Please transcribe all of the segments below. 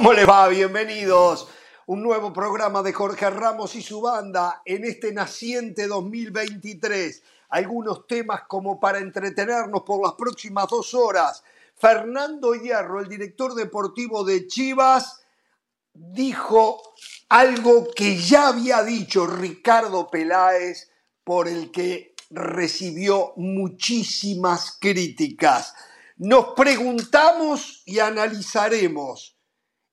¿Cómo le va? Bienvenidos. Un nuevo programa de Jorge Ramos y su banda en este naciente 2023. Algunos temas como para entretenernos por las próximas dos horas. Fernando Hierro, el director deportivo de Chivas, dijo algo que ya había dicho Ricardo Peláez, por el que recibió muchísimas críticas. Nos preguntamos y analizaremos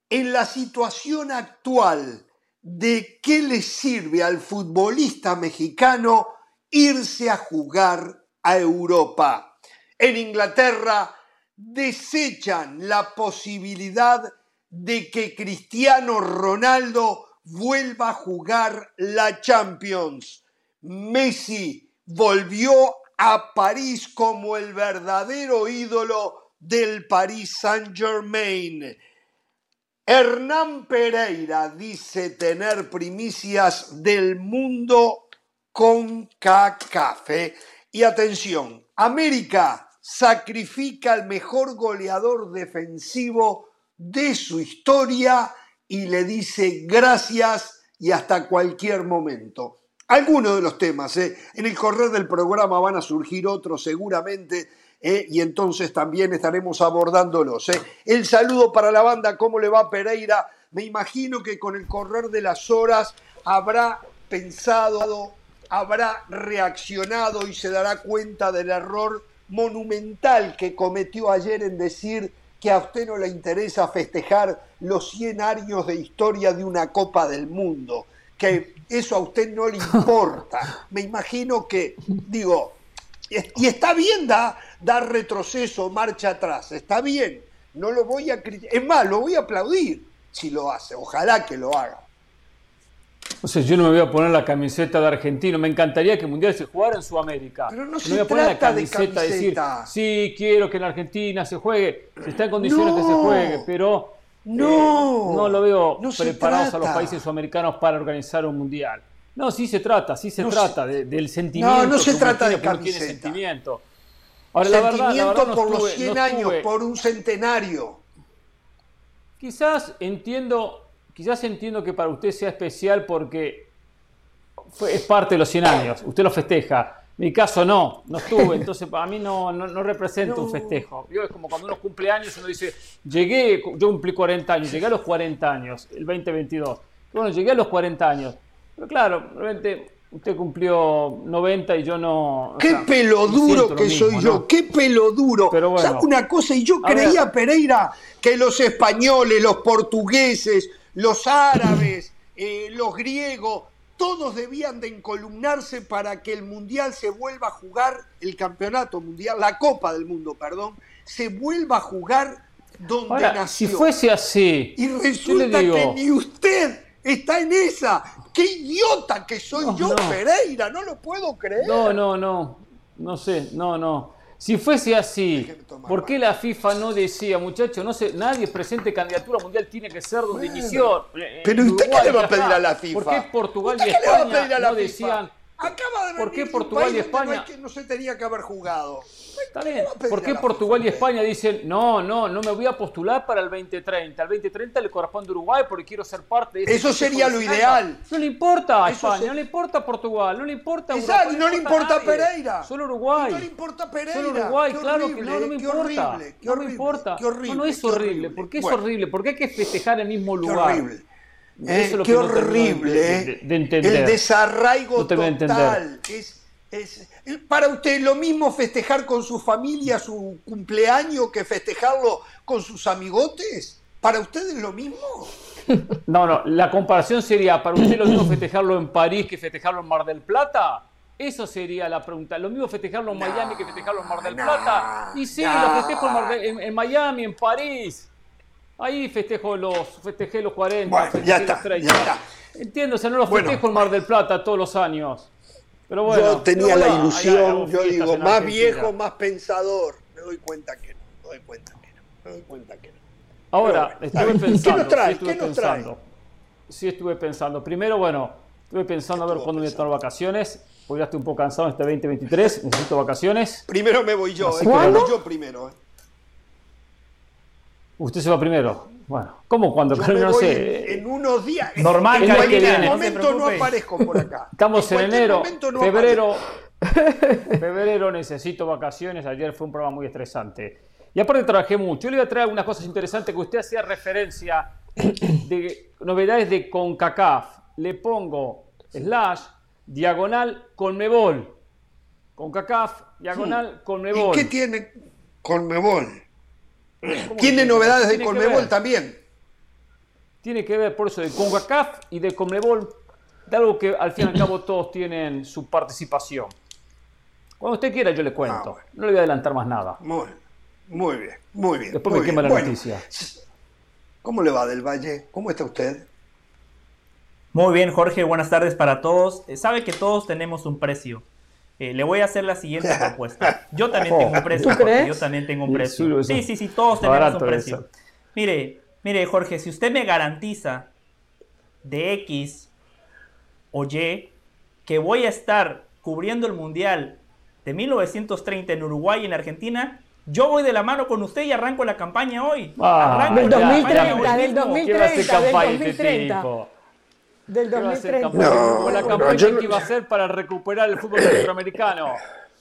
en la situación actual de qué le sirve al futbolista mexicano irse a jugar a Europa. En Inglaterra desechan la posibilidad de que Cristiano Ronaldo vuelva a jugar la Champions. Messi volvió a París como el verdadero ídolo del Paris Saint-Germain. Hernán Pereira dice tener primicias del mundo con cacafe. Y atención, América sacrifica al mejor goleador defensivo de su historia y le dice gracias y hasta cualquier momento. Algunos de los temas, ¿eh? en el correr del programa van a surgir otros seguramente ¿eh? y entonces también estaremos abordándolos. ¿eh? El saludo para la banda, ¿cómo le va Pereira? Me imagino que con el correr de las horas habrá pensado, habrá reaccionado y se dará cuenta del error monumental que cometió ayer en decir que a usted no le interesa festejar los 100 años de historia de una Copa del Mundo, que eso a usted no le importa. Me imagino que, digo, y está bien dar da retroceso, marcha atrás, está bien, no lo voy a criticar, es más, lo voy a aplaudir si lo hace, ojalá que lo haga. No sé, yo no me voy a poner la camiseta de argentino. Me encantaría que el Mundial se jugara en Sudamérica. Pero no, se me voy a poner la camiseta de decir, sí, quiero que en Argentina se juegue. Si está en condiciones que se juegue, pero no, eh, no lo veo no preparados a los países sudamericanos para organizar un Mundial. No, sí se trata, sí se trata de- del sentimiento. No, no se trata de uno tiene camiseta. sentimiento. Ahora, la verdad, la Sentimiento verdad, por los estuve- 100 no años, por un centenario. Quizás entiendo, quizás entiendo que para usted sea especial porque fue- es parte de los 100 años. Usted lo festeja. Mi caso no, no estuve, entonces para mí no, no, no representa un festejo. Yo, es como cuando uno cumple años, uno dice, llegué, yo cumplí 40 años, llegué a los 40 años, el 2022. Bueno, llegué a los 40 años. Pero claro, realmente usted cumplió 90 y yo no. Qué sea, pelo siento duro lo que mismo, soy yo, ¿no? qué pelo duro. Pero bueno. ¿Sabe una cosa? Y yo creía, ver. Pereira, que los españoles, los portugueses, los árabes, eh, los griegos, todos debían de encolumnarse para que el Mundial se vuelva a jugar, el Campeonato Mundial, la Copa del Mundo, perdón, se vuelva a jugar donde Ahora, nació. si fuese así, Y yo resulta digo, que ni usted está en esa. ¡Qué idiota que soy No, yo, no. Pereira! No lo puedo creer. No, no, no. No sé, no, no. Si fuese así, ¿por qué la FIFA no decía, muchachos, no sé, nadie presente candidatura mundial tiene que ser donde Bueno, inició? pero en ¿usted qué Uruguay le va a pedir a la FIFA? ¿Por qué Portugal ¿Usted y qué España no FIFA? decían, Acaba de ¿Por venir qué de un Portugal y donde no España- que- no se tenía que haber jugado. Está ¿Qué bien. ¿Por qué Portugal y? España dicen, no, no, no me voy a postular para el 2030? Al 2030 le corresponde a Uruguay porque quiero ser parte de ese Eso sería lo ideal. No le importa a España, se- no le importa a Portugal, no le importa a Exacto, Europa, no le importa a. Pereira. Solo Uruguay. Y no le importa Pereira. Solo Uruguay, Qué claro que horrible, no, no me qué importa. horrible, qué no me horrible, importa. qué horrible, no, no es qué horrible. ¿Por qué es Bueno, horrible? ¿Por qué hay que festejar el mismo Qué lugar? horrible. Eso Eh, es lo qué que no termino de- horrible, de- eh. de- de entender. El desarraigo No total. Es para usted lo mismo festejar con su familia su cumpleaños que festejarlo con sus amigotes. ¿Para usted es lo mismo? No, no, la comparación sería, ¿para usted lo mismo festejarlo en París que festejarlo en Mar del Plata? Eso sería la pregunta. ¿Lo mismo festejarlo en Miami que festejarlo en Mar del no, Plata? Y sí, no. lo festejo en, Mar del- en- en Miami, en París. Ahí festejo los, festejé los 40, Bueno, festejé ya los está, 30. ya está. Entiendo, o sea, no los Bueno. festejo en Mar del Plata todos los años. Pero bueno, yo tenía pero la bueno, ilusión, yo digo, más Argentina. viejo, más pensador. Me doy cuenta que no, me doy cuenta que no, me doy cuenta que no. Ahora, estuve bien. ¿Y pensando. qué nos trae? sí estuve ¿Qué nos trae? pensando. Sí estuve pensando. Primero, bueno, estuve pensando a ver cuándo voy a pensando? tomar vacaciones. Porque ya estoy un poco cansado en este 2023. Necesito vacaciones. Primero me voy yo, eh, me voy yo primero. eh. Usted se va primero. Bueno, ¿cómo cuando? no sé. En, unos días. Normal, en cualquier momento no, aparezco por acá. Estamos en, enero, febrero. febrero necesito vacaciones. Ayer fue un programa muy estresante. Y aparte trabajé mucho. Yo le voy a traer algunas cosas interesantes que usted hacía referencia de novedades de CONCACAF. Le pongo slash diagonal Conmebol. CONCACAF diagonal Conmebol. ¿Y qué tiene Conmebol? Tiene novedades de Conmebol también. Tiene que ver por eso de CONCACAF y de Conmebol, de algo que al fin y al cabo todos tienen su participación. Cuando usted quiera yo le cuento. Ah, no le voy a adelantar más nada. Muy, muy bien, muy bien. Después me quema la noticia. ¿Cómo le va del Valle? ¿Cómo está usted? Muy bien, Jorge. Buenas tardes para todos. Eh, sabe que todos tenemos un precio. Eh, le voy a hacer la siguiente propuesta. Yo también tengo un precio. Yo también tengo un precio. Sí, sí, sí, todos tenemos un precio. Mire, mire, Jorge, si usted me garantiza de X o Y que voy a estar cubriendo el Mundial de 1930 en Uruguay y en Argentina, yo voy de la mano con usted y arranco la campaña hoy. Ah, del 2030, del 2030, del 2030. Del 2030. No, la campaña que iba a hacer para recuperar el fútbol centroamericano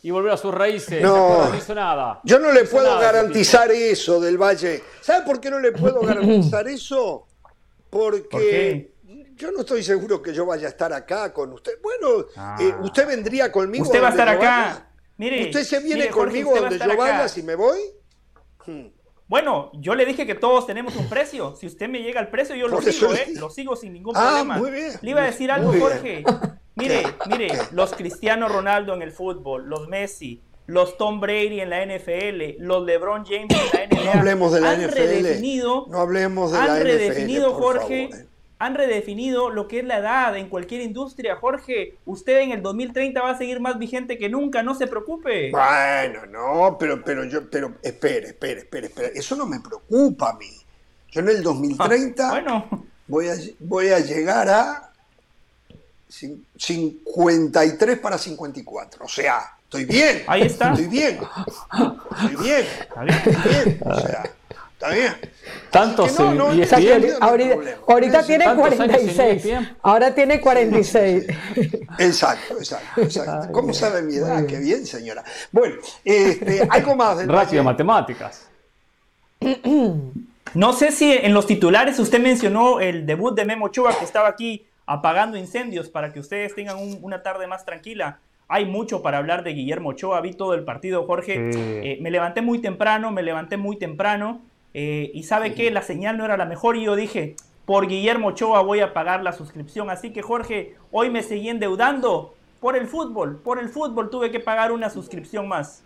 y volver a sus raíces. No, no hizo nada. Yo no le puedo garantizar eso del Valle. ¿Sabe por qué no le puedo garantizar eso? Porque yo no estoy seguro que yo vaya a estar acá con usted. Bueno, ah. eh, usted vendría conmigo. Usted va a estar acá. Mire, ¿Usted se viene conmigo donde yo vaya si me voy? Hmm. Bueno, yo le dije que todos tenemos un precio. Si usted me llega al precio, yo lo sigo, ¿eh? Lo sigo sin ningún ah, problema. Muy bien. Le iba a decir algo, Jorge. Mire, mire, los Cristiano Ronaldo en el fútbol, los Messi, los Tom Brady en la NFL, los LeBron James en la NBA. No hablemos de la han NFL. Redefinido, no hablemos de han la redefinido, Jorge, han redefinido lo que es la edad en cualquier industria. Jorge, usted en el 2030 va a seguir más vigente que nunca, no se preocupe. Bueno, no, pero, pero yo, pero espere, espere, espere, espere. Eso no me preocupa a mí. Yo en el 2030 ah, bueno. voy, a, voy a llegar a 53 para 54. O sea, estoy bien. Ahí está. Estoy bien. Estoy bien. Estoy bien. O sea. Está bien. Tanto no, no, ahorita, tiene 46. Ahora tiene 46. Exacto, exacto, exacto. ¿Cómo sabe mi edad? Qué bien, señora. Bueno, este, algo más. Del Rápido matemáticas. No sé si en los titulares usted mencionó el debut de Memo Ochoa que estaba aquí apagando incendios para que ustedes tengan una tarde más tranquila. Hay mucho para hablar de Guillermo Ochoa. Vi todo el partido, Jorge. Eh, me levanté muy temprano, me levanté muy temprano. Eh, y sabe que la señal no era la mejor y yo dije, por Guillermo Ochoa voy a pagar la suscripción. Así que Jorge, hoy me seguí endeudando por el fútbol. Por el fútbol tuve que pagar una suscripción más.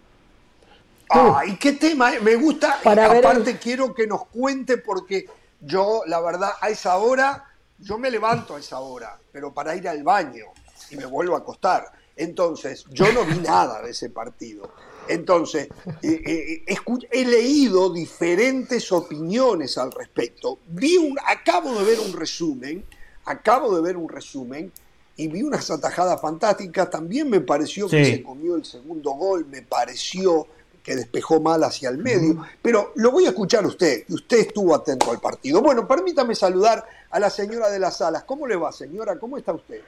Ay, qué tema, eh, me gusta. Para Aparte quiero que nos cuente porque yo, la verdad, a esa hora, yo me levanto a esa hora, pero para ir al baño y me vuelvo a acostar. Entonces, yo no vi nada de ese partido. Entonces, eh, eh, he leído diferentes opiniones al respecto. Vi un, acabo de ver un resumen, acabo de ver un resumen y vi unas atajadas fantásticas. También me pareció que se comió el segundo gol, me pareció que despejó mal hacia el medio. Pero lo voy a escuchar usted, y usted estuvo atento al partido. Bueno, permítame saludar a la señora de las salas. ¿Cómo le va, señora? ¿Cómo está usted?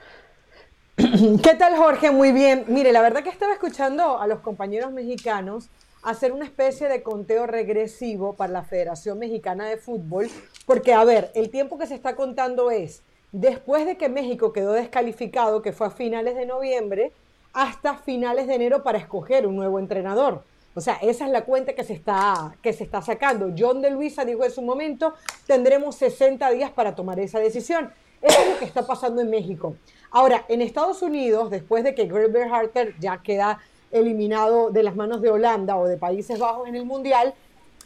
¿Qué tal, Jorge? Muy bien. Mire, la verdad que estaba escuchando a los compañeros mexicanos hacer una especie de conteo regresivo para la Federación Mexicana de Fútbol, porque, a ver, el tiempo que se está contando es después de que México quedó descalificado, que fue a finales de noviembre, hasta finales de enero para escoger un nuevo entrenador. O sea, esa es la cuenta que se está, que se está sacando. John de Luisa dijo en su momento, tendremos 60 días para tomar esa decisión. Eso es lo que está pasando en México. Ahora, en Estados Unidos, después de que Greg Harter ya queda eliminado de las manos de Holanda o de Países Bajos en el Mundial,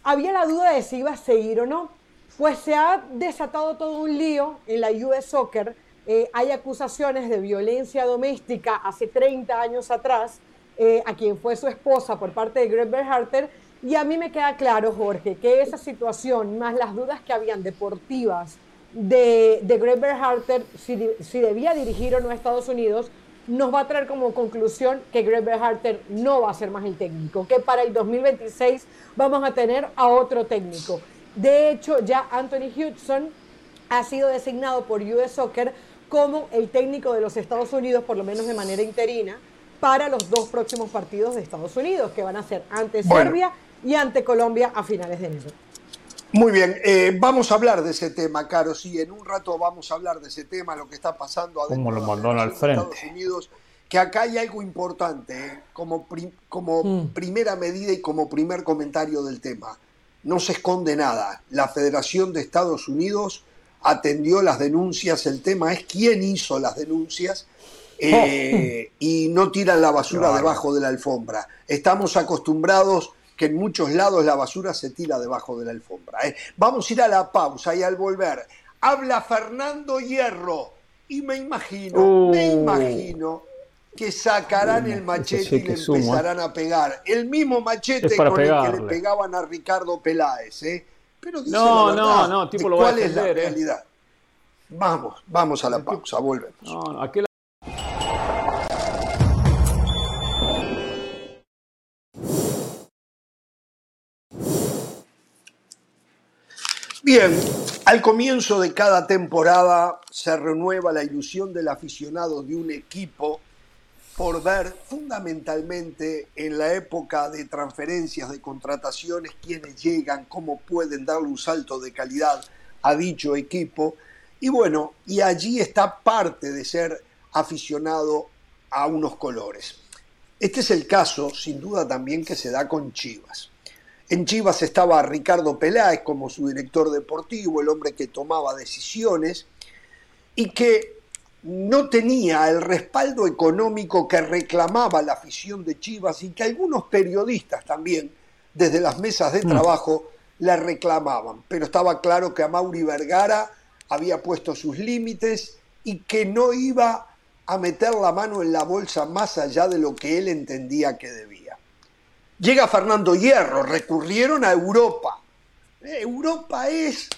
había la duda de si iba a seguir o no. Pues se ha desatado todo un lío en la US Soccer. Eh, hay acusaciones de violencia doméstica hace 30 años atrás eh, a quien fue su esposa por parte de Greg Berharter. Y a mí me queda claro, Jorge, que esa situación, más las dudas que habían deportivas de, de Greg Berhalter, si, si, debía dirigir o no a Estados Unidos, nos va a traer como conclusión que Greg Berhalter no va a ser más el técnico, que para el 2026 vamos a tener a otro técnico. De hecho, ya Anthony Hudson ha sido designado por US Soccer como el técnico de los Estados Unidos, por lo menos de manera interina, para los dos próximos partidos de Estados Unidos, que van a ser ante Serbia y ante Colombia a finales de enero. Muy bien, eh, vamos a hablar de ese tema, Caro. Sí, en un rato vamos a hablar de ese tema, lo que está pasando adentro lo mandó de Estados Unidos. Que acá hay algo importante, eh, como, como mm. primera medida y como primer comentario del tema. No se esconde nada. La Federación de Estados Unidos atendió las denuncias. El tema es quién hizo las denuncias eh, y no tiran la basura debajo de la alfombra. Estamos acostumbrados que en muchos lados la basura se tira debajo de la alfombra. ¿eh? Vamos a ir a la pausa y al volver habla Fernando Hierro y me imagino, me uh. imagino que sacarán el machete y le ¿eh? empezarán a pegar. El mismo machete con el que le pegaban a Ricardo Peláez. ¿eh? Pero no, no, no, tipo lo ¿Cuál es la realidad? Vamos, vamos a la pausa, volvemos. No, aquel Bien, al comienzo de cada temporada se renueva la ilusión del aficionado de un equipo por ver fundamentalmente en la época de transferencias, de contrataciones, quiénes llegan, cómo pueden darle un salto de calidad a dicho equipo. Y bueno, y allí está parte de ser aficionado a unos colores. Este es el caso, sin duda también, que se da con Chivas. En Chivas estaba Ricardo Peláez como su director deportivo, el hombre que tomaba decisiones y que no tenía el respaldo económico que reclamaba la afición de Chivas y que algunos periodistas también, desde las mesas de mm. trabajo, la reclamaban. Pero estaba claro que a Mauri Vergara había puesto sus límites y que no iba a meter la mano en la bolsa más allá de lo que él entendía que debía. Llega Fernando Hierro, recurrieron a Europa. Eh, Europa es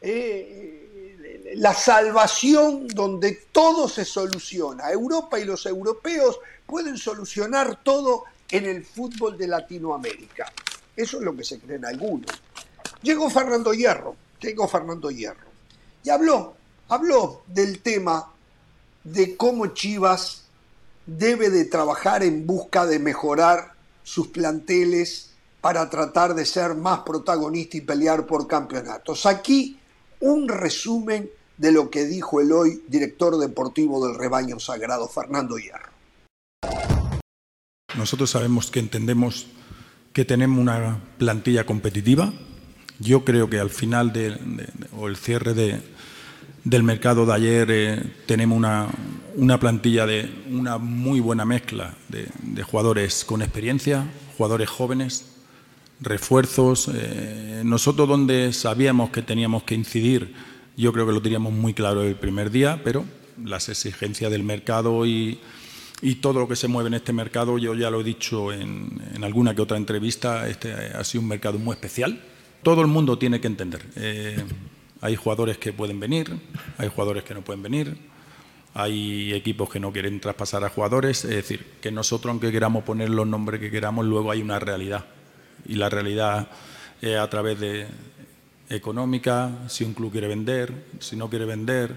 eh, la salvación donde todo se soluciona. Europa y los europeos pueden solucionar todo en el fútbol de Latinoamérica. Eso es lo que se creen algunos. Llegó Fernando Hierro, llegó Fernando Hierro. Y habló, habló del tema de cómo Chivas debe de trabajar en busca de mejorar sus planteles para tratar de ser más protagonista y pelear por campeonatos. Aquí un resumen de lo que dijo el hoy director deportivo del rebaño sagrado, Fernando Hierro. Nosotros sabemos que entendemos que tenemos una plantilla competitiva. Yo creo que al final de, o el cierre de, del mercado de ayer eh, tenemos una, una, plantilla de una muy buena mezcla de, jugadores con experiencia, jugadores jóvenes, refuerzos. Eh, nosotros donde sabíamos que teníamos que incidir, yo creo que lo teníamos muy claro el primer día, pero las exigencias del mercado y, y todo lo que se mueve en este mercado, yo ya lo he dicho en, en, alguna que otra entrevista, este ha sido un mercado muy especial. Todo el mundo tiene que entender. Eh, hay jugadores que pueden venir, hay jugadores que no pueden venir, hay equipos que no quieren traspasar a jugadores, es decir, que nosotros aunque queramos poner los nombres que queramos, luego hay una realidad. Y la realidad es a través de económica, si un club quiere vender, si no quiere vender.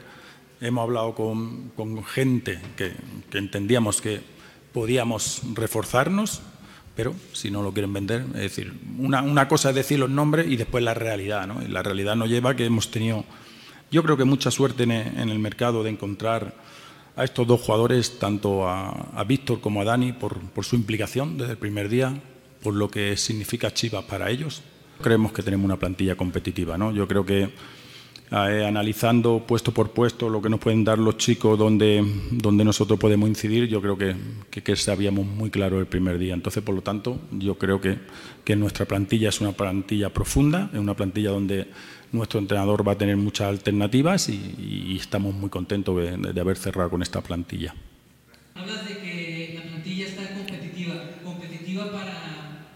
Hemos hablado con, gente que entendíamos que podíamos reforzarnos pero si no lo quieren vender, es decir, una, cosa es decir los nombres y después la realidad, ¿no? Y la realidad nos lleva a que hemos tenido, yo creo que mucha suerte en, el mercado de encontrar a estos dos jugadores, tanto a, Víctor como a Dani, por, por, su implicación desde el primer día, por lo que significa Chivas para ellos. Creemos que tenemos una plantilla competitiva, ¿no? Yo creo que eh, analizando puesto por puesto lo que nos pueden dar los chicos donde, donde nosotros podemos incidir, yo creo que, que, sabíamos muy claro el primer día. Entonces, por lo tanto, yo creo que, que nuestra plantilla es una plantilla profunda, es una plantilla donde nuestro entrenador va a tener muchas alternativas y, estamos muy contentos de, de, haber cerrado con esta plantilla. Hablas de que la plantilla está competitiva. ¿Competitiva para,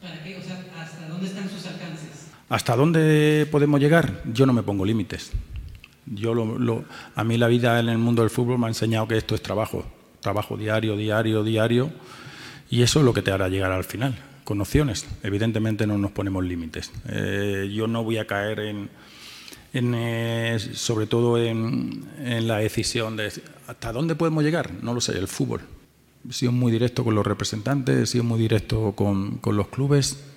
para qué? O sea, ¿hasta dónde están sus alcances? ¿Hasta dónde podemos llegar? Yo no me pongo límites. Yo lo, a mí la vida en el mundo del fútbol me ha enseñado que esto es trabajo, trabajo diario, diario, diario, y eso es lo que te hará llegar al final. con opciones. Evidentemente no nos ponemos límites. Eh, yo no voy a caer en, eh, sobre todo en, la decisión de hasta dónde podemos llegar. No lo sé, el fútbol. He sido muy directo con los representantes, he sido muy directo con los clubes.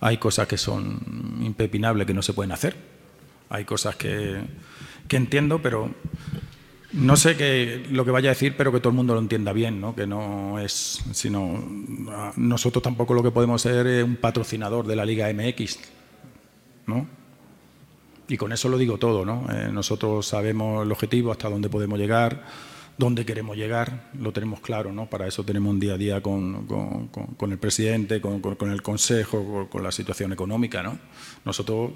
Hay cosas que son impepinables que no se pueden hacer. Hay cosas que, que entiendo, pero no sé qué lo que vaya a decir, pero que todo el mundo lo entienda bien, ¿no? Que no es, sino nosotros tampoco lo que podemos ser es un patrocinador de la Liga MX, ¿no? Y con eso lo digo todo, ¿no? Eh, nosotros sabemos el objetivo, hasta dónde podemos llegar, dónde queremos llegar, lo tenemos claro, ¿no? Para eso tenemos un día a día con, con, el presidente, con, el consejo, con, la situación económica, ¿no? Nosotros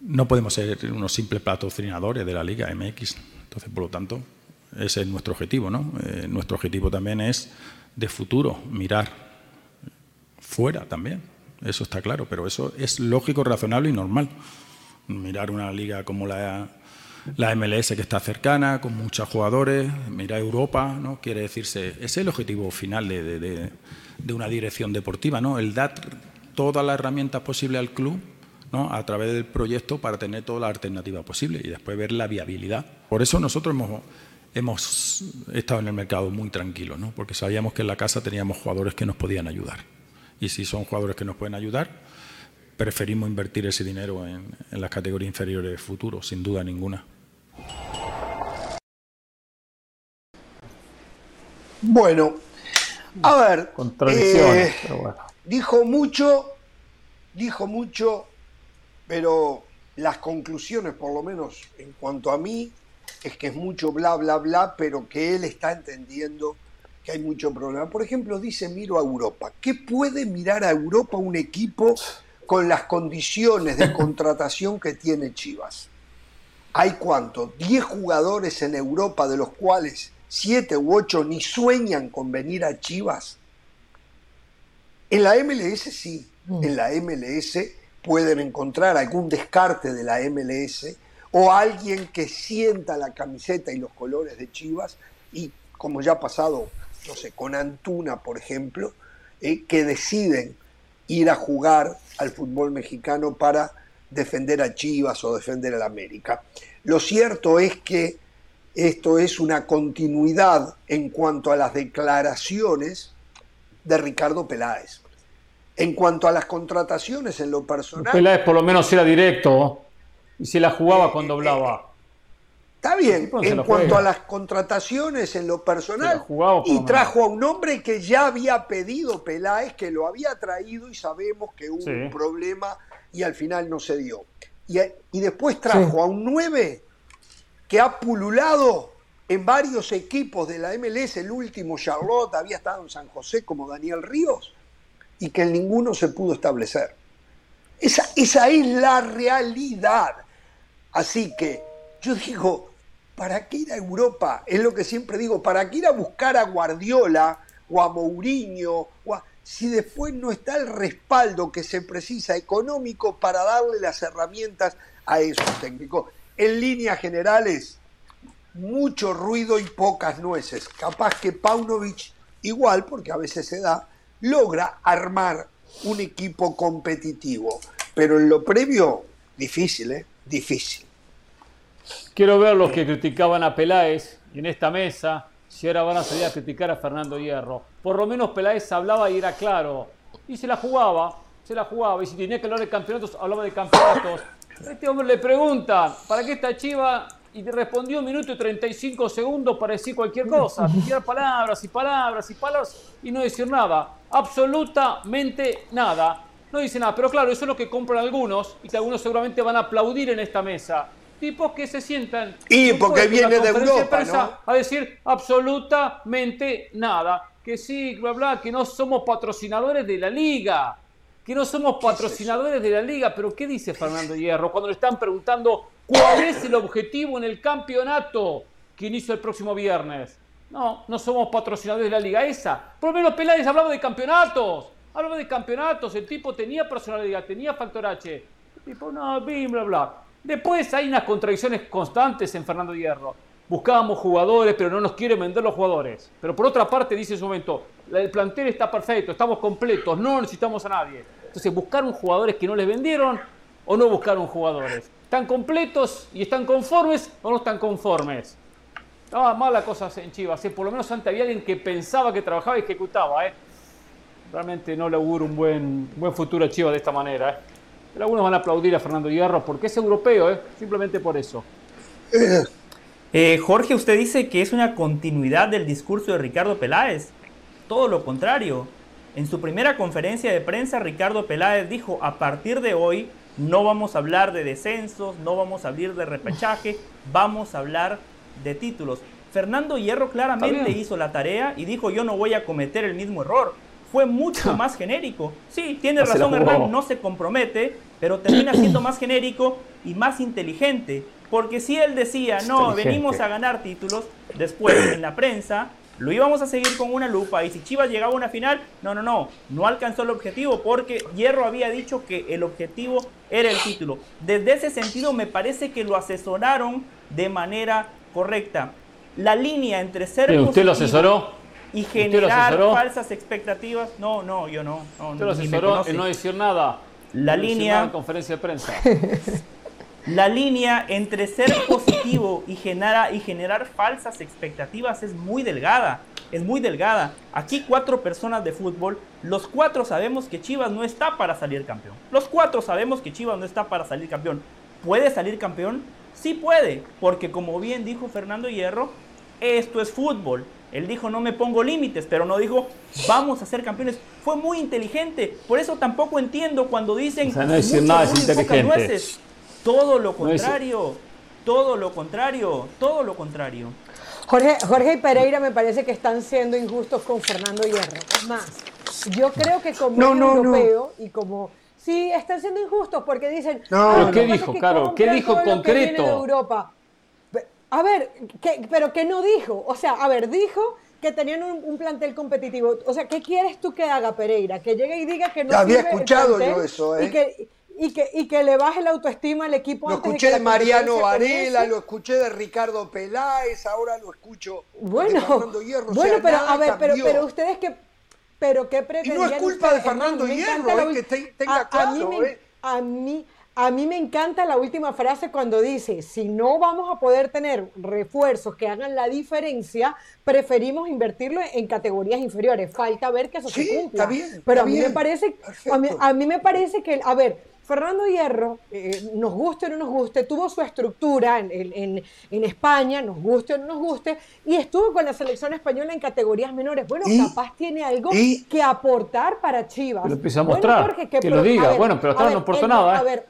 no podemos ser unos simples patrocinadores de la Liga MX. Entonces, por lo tanto, ese es nuestro objetivo. ¿no? Eh, nuestro objetivo también es de futuro, mirar fuera también. Eso está claro, pero eso es lógico, razonable y normal. Mirar una liga como la, la MLS que está cercana, con muchos jugadores, mirar Europa, ¿no? quiere decirse, ese es el objetivo final de, de, de una dirección deportiva, ¿no? el dar todas las herramientas posibles al club a través del proyecto para tener toda la alternativa posible y después ver la viabilidad. Por eso nosotros hemos, hemos estado en el mercado muy tranquilos, ¿no? porque sabíamos que en la casa teníamos jugadores que nos podían ayudar. Y si son jugadores que nos pueden ayudar, preferimos invertir ese dinero en, en las categorías inferiores de futuro, sin duda ninguna. Bueno, a ver, eh, dijo mucho, dijo mucho pero las conclusiones, por lo menos en cuanto a mí, es que es mucho bla, bla, bla, pero que él está entendiendo que hay mucho problema. Por ejemplo, dice, miro a Europa. ¿Qué puede mirar a Europa un equipo con las condiciones de contratación que tiene Chivas? ¿Hay cuánto? ¿10 jugadores en Europa de los cuales 7 u 8 ni sueñan con venir a Chivas? En la MLS sí, mm. en la MLS pueden encontrar algún descarte de la MLS o alguien que sienta la camiseta y los colores de Chivas y como ya ha pasado, no sé, con Antuna, por ejemplo, eh, que deciden ir a jugar al fútbol mexicano para defender a Chivas o defender al América. Lo cierto es que esto es una continuidad en cuanto a las declaraciones de Ricardo Peláez. En cuanto a las contrataciones en lo personal. Peláez por lo menos era directo y se la jugaba eh, cuando eh, hablaba. Está bien, en cuanto a las contrataciones en lo personal, y trajo a un hombre que ya había pedido Peláez, que lo había traído y sabemos que hubo un problema y al final no se dio. Y, y después trajo a un 9 que ha pululado en varios equipos de la MLS, el último Charlotte había estado en San José como Daniel Ríos, y que en ninguno se pudo establecer. Esa, esa es la realidad. Así que yo digo, ¿para qué ir a Europa? Es lo que siempre digo, ¿para qué ir a buscar a Guardiola o a Mourinho? O si después no está el respaldo que se precisa económico para darle las herramientas a esos técnicos. En líneas generales, mucho ruido y pocas nueces. Capaz que Paunovic igual, porque a veces se da, logra armar un equipo competitivo. Pero en lo previo, difícil, ¿eh? Difícil. Quiero ver los que criticaban a Peláez en esta mesa, si ahora van a salir a criticar a Fernando Hierro. Por lo menos Peláez hablaba y era claro. Y se la jugaba, se la jugaba. Y si tenía que hablar de campeonatos, hablaba de campeonatos. este hombre le pregunta, ¿para qué esta chiva y te respondió un minuto y 35 segundos para decir cualquier cosa, tirar palabras y palabras y palabras y no decir nada, absolutamente nada. No dice nada, pero claro, eso es lo que compran algunos y que algunos seguramente van a aplaudir en esta mesa. Tipos que se sientan y porque viene de Europa, a decir absolutamente nada, que sí, bla bla, que no somos patrocinadores de la liga que no somos patrocinadores de la liga, pero ¿qué dice Fernando Hierro cuando le están preguntando cuál es el objetivo en el campeonato que inicia el próximo viernes? No, no somos patrocinadores de la liga esa. Por lo menos Peláez hablaba de campeonatos. Hablaba de campeonatos. El tipo tenía personalidad, tenía factor H. El tipo, no, bla, bla, bla. Después hay unas contradicciones constantes en Fernando Hierro. buscábamos jugadores, pero no nos quieren vender los jugadores. Pero por otra parte, dice en su momento, el plantel está perfecto, estamos completos, no necesitamos a nadie. Entonces, ¿buscaron jugadores que no les vendieron o no buscaron jugadores? ¿Están completos y están conformes o no están conformes? Estaba mala cosa en Chivas, ¿eh? por lo menos antes había alguien que pensaba que trabajaba y ejecutaba. ¿eh? Realmente no le auguro un buen, futuro a Chivas de esta manera. ¿eh? Pero algunos van a aplaudir a Fernando Hierro porque es europeo, ¿eh? simplemente por eso. Eh, Jorge, usted dice que es una continuidad del discurso de Ricardo Peláez. Todo lo contrario. En su primera conferencia de prensa, Ricardo Peláez dijo, a partir de hoy no vamos a hablar de descensos, no vamos a hablar de repechaje, vamos a hablar de títulos. Fernando Hierro claramente hizo la tarea y dijo, yo no voy a cometer el mismo error. Fue mucho más genérico. Sí, tiene razón Hernán, no se compromete, pero termina siendo más genérico y más inteligente. Porque si él decía, no, venimos a ganar títulos, después en la prensa lo íbamos a seguir con una lupa y si Chivas llegaba a una final, no, no, no, no alcanzó el objetivo porque Hierro había dicho que el objetivo era el título. Desde ese sentido me parece que lo asesoraron de manera correcta. La línea entre ser ¿Usted lo asesoró? y generar falsas expectativas, no, no, yo no. no ¿Usted lo asesoró en no decir nada? La línea... En conferencia de prensa. La línea entre ser positivo y, y generar falsas expectativas es muy delgada. Es muy delgada. Aquí cuatro personas de fútbol, los cuatro sabemos que Chivas no está para salir campeón. Los cuatro sabemos que Chivas no está para salir campeón. ¿Puede salir campeón? Sí puede, porque como bien dijo Fernando Hierro, esto es fútbol. Él dijo no me pongo límites, pero no dijo vamos a ser campeones. Fue muy inteligente. Por eso tampoco entiendo cuando dicen no decir nada es inteligente. Todo lo contrario, todo lo contrario, todo lo contrario. Jorge, Jorge y Pereira me parece que están siendo injustos con Fernando Hierro. Es más, yo creo que como europeo y como... Sí, están siendo injustos porque dicen... No, ¿qué dijo, Caro? ¿Qué dijo concreto? De Europa. A ver, pero ¿qué no dijo? O sea, a ver, dijo que tenían un, plantel competitivo. O sea, ¿qué quieres tú que haga Pereira? Que llegue y diga que no ya había escuchado yo eso, ¿eh? Y que, y que, y que le baje la autoestima al equipo. Lo escuché de, Mariano Varela, lo escuché de Ricardo Peláez, ahora lo escucho bueno, de Fernando Hierro. Bueno, pero a ver, pero, pero ustedes que pero qué pretendían Y no es culpa de Fernando Hierro, eh, que tenga claro, a mí, me, eh. a mí a mí me encanta la última frase cuando dice, si no vamos a poder tener refuerzos que hagan la diferencia, preferimos invertirlo en categorías inferiores. Falta ver que eso se cumpla. Está bien, Pero a mí me parece, a mí, me parece que, a ver, Fernando Hierro, eh, nos guste o no nos guste, tuvo su estructura en, España, nos guste o no nos guste, y estuvo con la selección española en categorías menores. Bueno, capaz tiene algo que aportar para Chivas. lo empieza a mostrar, que, lo diga. bueno, pero hasta no aportó nada. ¿eh?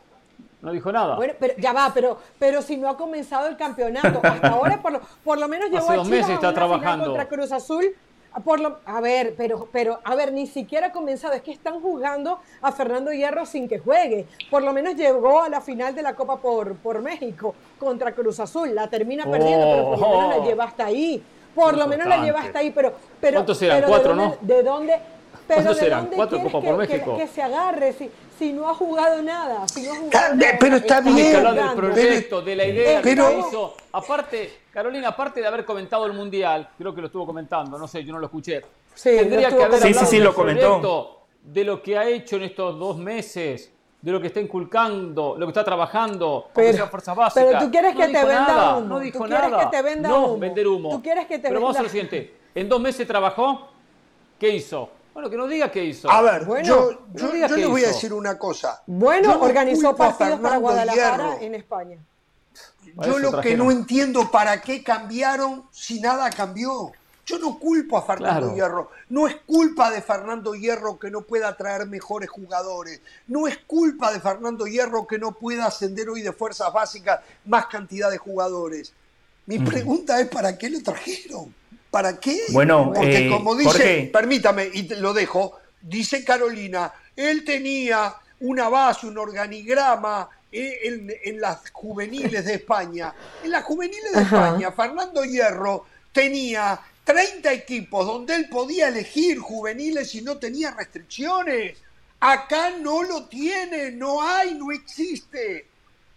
No dijo nada. Bueno, pero ya va, pero, pero si no ha comenzado el campeonato, hasta ahora por lo, por lo menos llevó Hace dos meses está trabajando. contra Cruz Azul. Por lo, a ver, pero, pero, a ver, ni siquiera ha comenzado. Es que están jugando a Fernando Hierro sin que juegue. Por lo menos llegó a la final de la Copa por, por México contra Cruz Azul. La termina perdiendo, pero por lo menos la lleva hasta ahí. Por lo menos la lleva hasta ahí, pero, pero, ¿Cuántos eran? Cuatro, ¿no? ¿De dónde? Pero ¿Cuántos eran? Cuatro Copa por México. Que, que, se agarre. Si, si no ha jugado nada. Si no ha jugado nada pero está bien. del proyecto, de la idea que hizo. Aparte, Carolina, aparte de haber comentado el Mundial, creo que lo estuvo comentando, no sé, yo no lo escuché. Sí, tendría que haber sí, sí, sí, lo comentó. de lo que ha hecho en estos dos meses, de lo que está inculcando, lo que está trabajando, pero, fuerzas básicas. Pero tú quieres que te venda nada, humo. No dijo ¿Tú nada. Que te venda no, humo. vender humo. Tú quieres que te pero vamos a lo siguiente. En dos meses trabajó, ¿qué hizo? Bueno, que nos diga qué hizo. A ver, yo, yo, les voy a decir una cosa. Bueno, organizó partidos para Guadalajara en España. Yo lo que no entiendo para qué cambiaron si nada cambió. Yo no culpo a Fernando Hierro. No es culpa de Fernando Hierro que no pueda traer mejores jugadores. No es culpa de Fernando Hierro que no pueda ascender hoy de fuerzas básicas más cantidad de jugadores. Mi pregunta es ¿para qué lo trajeron? ¿Para qué? Bueno, porque eh, como dice, permítame y lo dejo, dice Carolina, él tenía una base, un organigrama eh, en, las juveniles de España. En las juveniles de España, Fernando Hierro tenía 30 equipos donde él podía elegir juveniles y no tenía restricciones. Acá no lo tiene, no hay, no existe.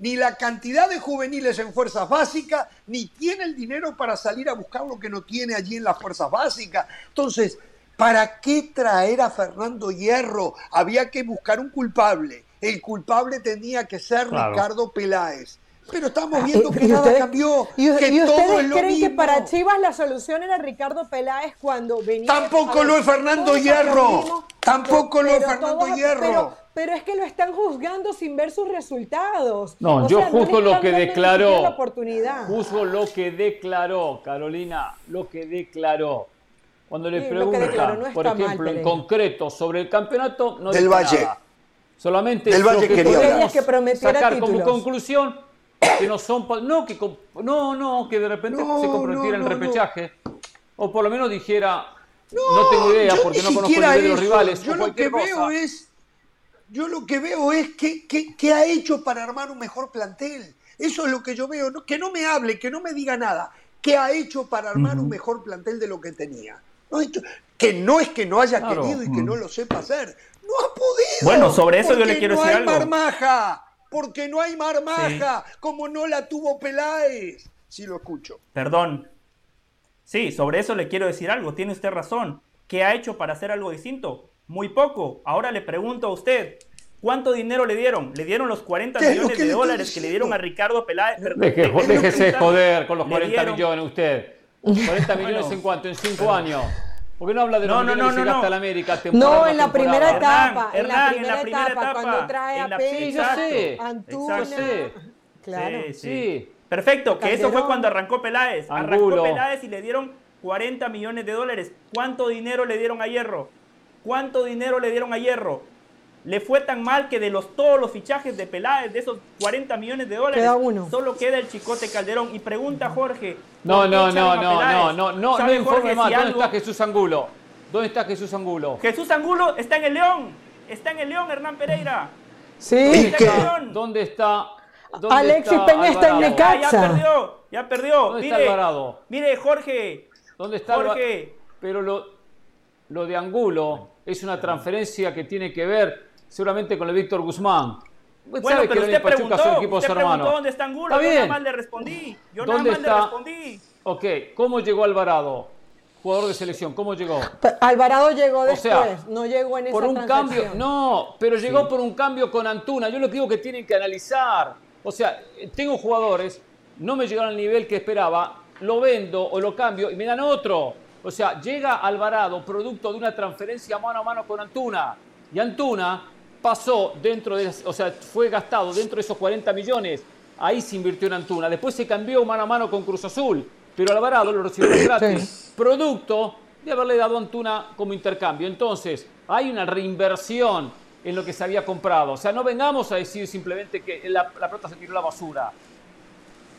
Ni la cantidad de juveniles en fuerzas básicas, ni tiene el dinero para salir a buscar lo que no tiene allí en las fuerzas básicas. Entonces, ¿para qué traer a Fernando Hierro? Había que buscar un culpable. El culpable tenía que ser Ricardo Peláez. Pero estamos ah, viendo que nada cambió. ¿Y, que ustedes creen que para Chivas la solución era Ricardo Peláez cuando venía? Tampoco lo es Fernando Hierro. Tampoco lo es Fernando Hierro. Pero, es que lo están juzgando sin ver sus resultados. No, yo juzgo lo que declaró. Juzgo lo que declaró, Carolina, lo que declaró. Cuando le preguntan, por ejemplo, en concreto sobre el campeonato, no del Valle. Solamente del Valle que quería sacar como conclusión que no son no que no no que de repente se comprometiera el repechaje o por lo menos dijera no, tengo idea porque no conozco el de los rivales yo lo que veo es yo lo que veo es que, que, ha hecho para armar un mejor plantel eso es lo que yo veo que no me hable que no me diga nada qué ha hecho para armar un mejor plantel de lo que tenía que no es que no haya querido y que no lo sepa hacer no ha podido bueno sobre eso yo le quiero no decir hay Marmaja porque no hay marmaja, como no la tuvo Peláez. Sí lo escucho. Perdón. Sí, sobre eso le quiero decir algo. Tiene usted razón. ¿Qué ha hecho para hacer algo distinto? Muy poco. Ahora le pregunto a usted, ¿Cuánto dinero le dieron? Le dieron los 40 millones de dólares que le dieron a Ricardo Peláez. déjese joder con los 40 millones usted. 40 millones en cuánto? En 5 años. ¿Por qué no habla de los no, no, no, no, la América No, en la primera etapa. en, la primera etapa, cuando trae a Pérez, yo sé, Antuna. Claro. Sí, sí. Perfecto, que eso fue cuando arrancó Peláez. Arrancó Peláez y le dieron 40 millones de dólares. ¿Cuánto dinero le dieron a Hierro? ¿Cuánto dinero le dieron a Hierro? Le fue tan mal que de los todos los fichajes de Peláez, de esos 40 millones de dólares, solo queda el Chicote Calderón. Y pregunta Jorge. No, no, no, no, no, no, no, no informe más. ¿Dónde está Jesús Angulo? ¿Dónde está Jesús Angulo? Jesús Angulo está en el León. Está en el León, Hernán Pereira. Sí. ¿Dónde está? Alexis Peña está en Necaxa. Ya, perdió, ya perdió. ¿Dónde está Alvarado? Mire, Jorge. ¿Dónde está Jorge? Pero lo, lo de Angulo es una transferencia que tiene que ver seguramente con el Víctor Guzmán. Bueno, sabe pero que usted preguntó, usted preguntó dónde está Angulo, yo nada más le respondí. Yo nada más le respondí. Ok, ¿cómo llegó Alvarado? Jugador de selección, ¿cómo llegó? Alvarado llegó después, no llegó en esa por un cambio, No, pero llegó por un cambio con Antuna. Yo lo que digo que tienen que analizar. O sea, tengo jugadores, no me llegaron al nivel que esperaba, lo vendo o lo cambio y me dan otro. O sea, llega Alvarado producto de una transferencia mano a mano con Antuna. Y Antuna pasó dentro de, o sea, fue gastado dentro de esos 40 millones, ahí se invirtió en Antuna. Después se cambió mano a mano con Cruz Azul, pero Alvarado lo recibió gratis, producto de haberle dado a Antuna como intercambio. Entonces, hay una reinversión en lo que se había comprado. O sea, no vengamos a decir simplemente que la, la pelota se tiró a la basura.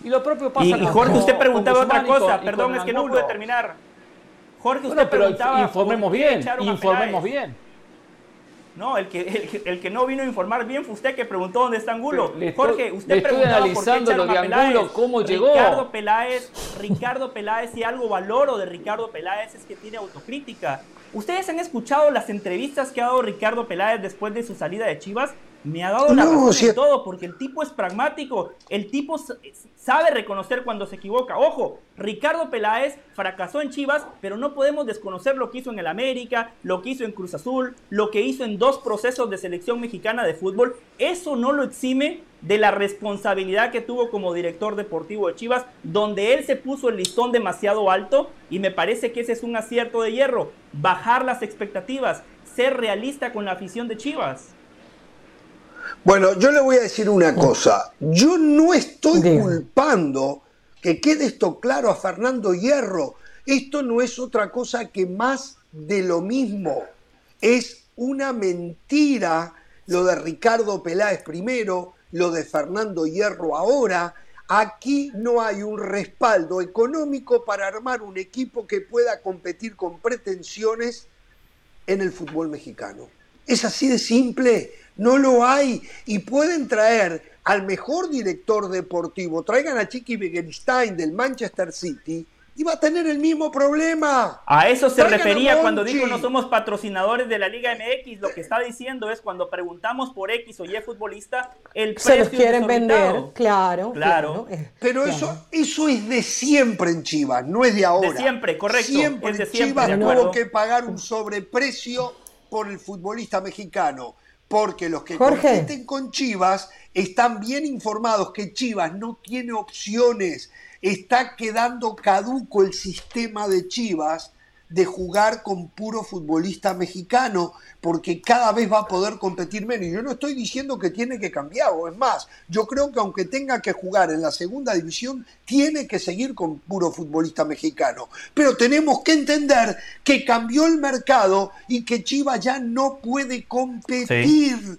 Y lo propio pasa y, con, Jorge, usted preguntaba otra cosa, perdón, es que no pude terminar. Jorge, usted pero preguntaba... Informemos bien, informemos bien. No, el que, el, que no vino a informar bien fue usted que preguntó dónde está Angulo. Jorge, usted preguntaba analizando por qué lo de Angulo, cómo llegó. Ricardo Peláez, Ricardo Peláez, si algo valoro de Ricardo Peláez es que tiene autocrítica. ¿Ustedes han escuchado las entrevistas que ha dado Ricardo Peláez después de su salida de Chivas? Me ha dado la razón en todo, porque el tipo es pragmático, el tipo sabe reconocer cuando se equivoca. Ojo, Ricardo Peláez fracasó en Chivas, pero no podemos desconocer lo que hizo en el América, lo que hizo en Cruz Azul, lo que hizo en dos procesos de selección mexicana de fútbol. Eso no lo exime de la responsabilidad que tuvo como director deportivo de Chivas, donde él se puso el listón demasiado alto y me parece que ese es un acierto de hierro, bajar las expectativas, ser realista con la afición de Chivas. Bueno, yo le voy a decir una cosa. Yo no estoy culpando, que quede esto claro a Fernando Hierro. Esto no es otra cosa que más de lo mismo. Es una mentira lo de Ricardo Peláez primero, lo de Fernando Hierro ahora. Aquí no hay un respaldo económico para armar un equipo que pueda competir con pretensiones en el fútbol mexicano. Es así de simple. No lo hay. Y pueden traer al mejor director deportivo. Traigan a Chiqui Begenstein del Manchester City iba a tener el mismo problema. A eso se refería cuando dijo no somos patrocinadores de la Liga MX. Lo que está diciendo es cuando preguntamos por X o Y futbolista, el precio se los quieren vender, claro, claro. Pero Eso, eso es de siempre en Chivas, no es de ahora. De siempre, correcto. Siempre en Chivas tuvo que pagar un sobreprecio por el futbolista mexicano. Porque los que compiten con Chivas están bien informados que Chivas no tiene opciones. Está quedando caduco el sistema de Chivas de jugar con puro futbolista mexicano, porque cada vez va a poder competir menos. Yo no estoy diciendo que tiene que cambiar, o es más, yo creo que aunque tenga que jugar en la segunda división, tiene que seguir con puro futbolista mexicano. Pero tenemos que entender que cambió el mercado y que Chivas ya no puede competir.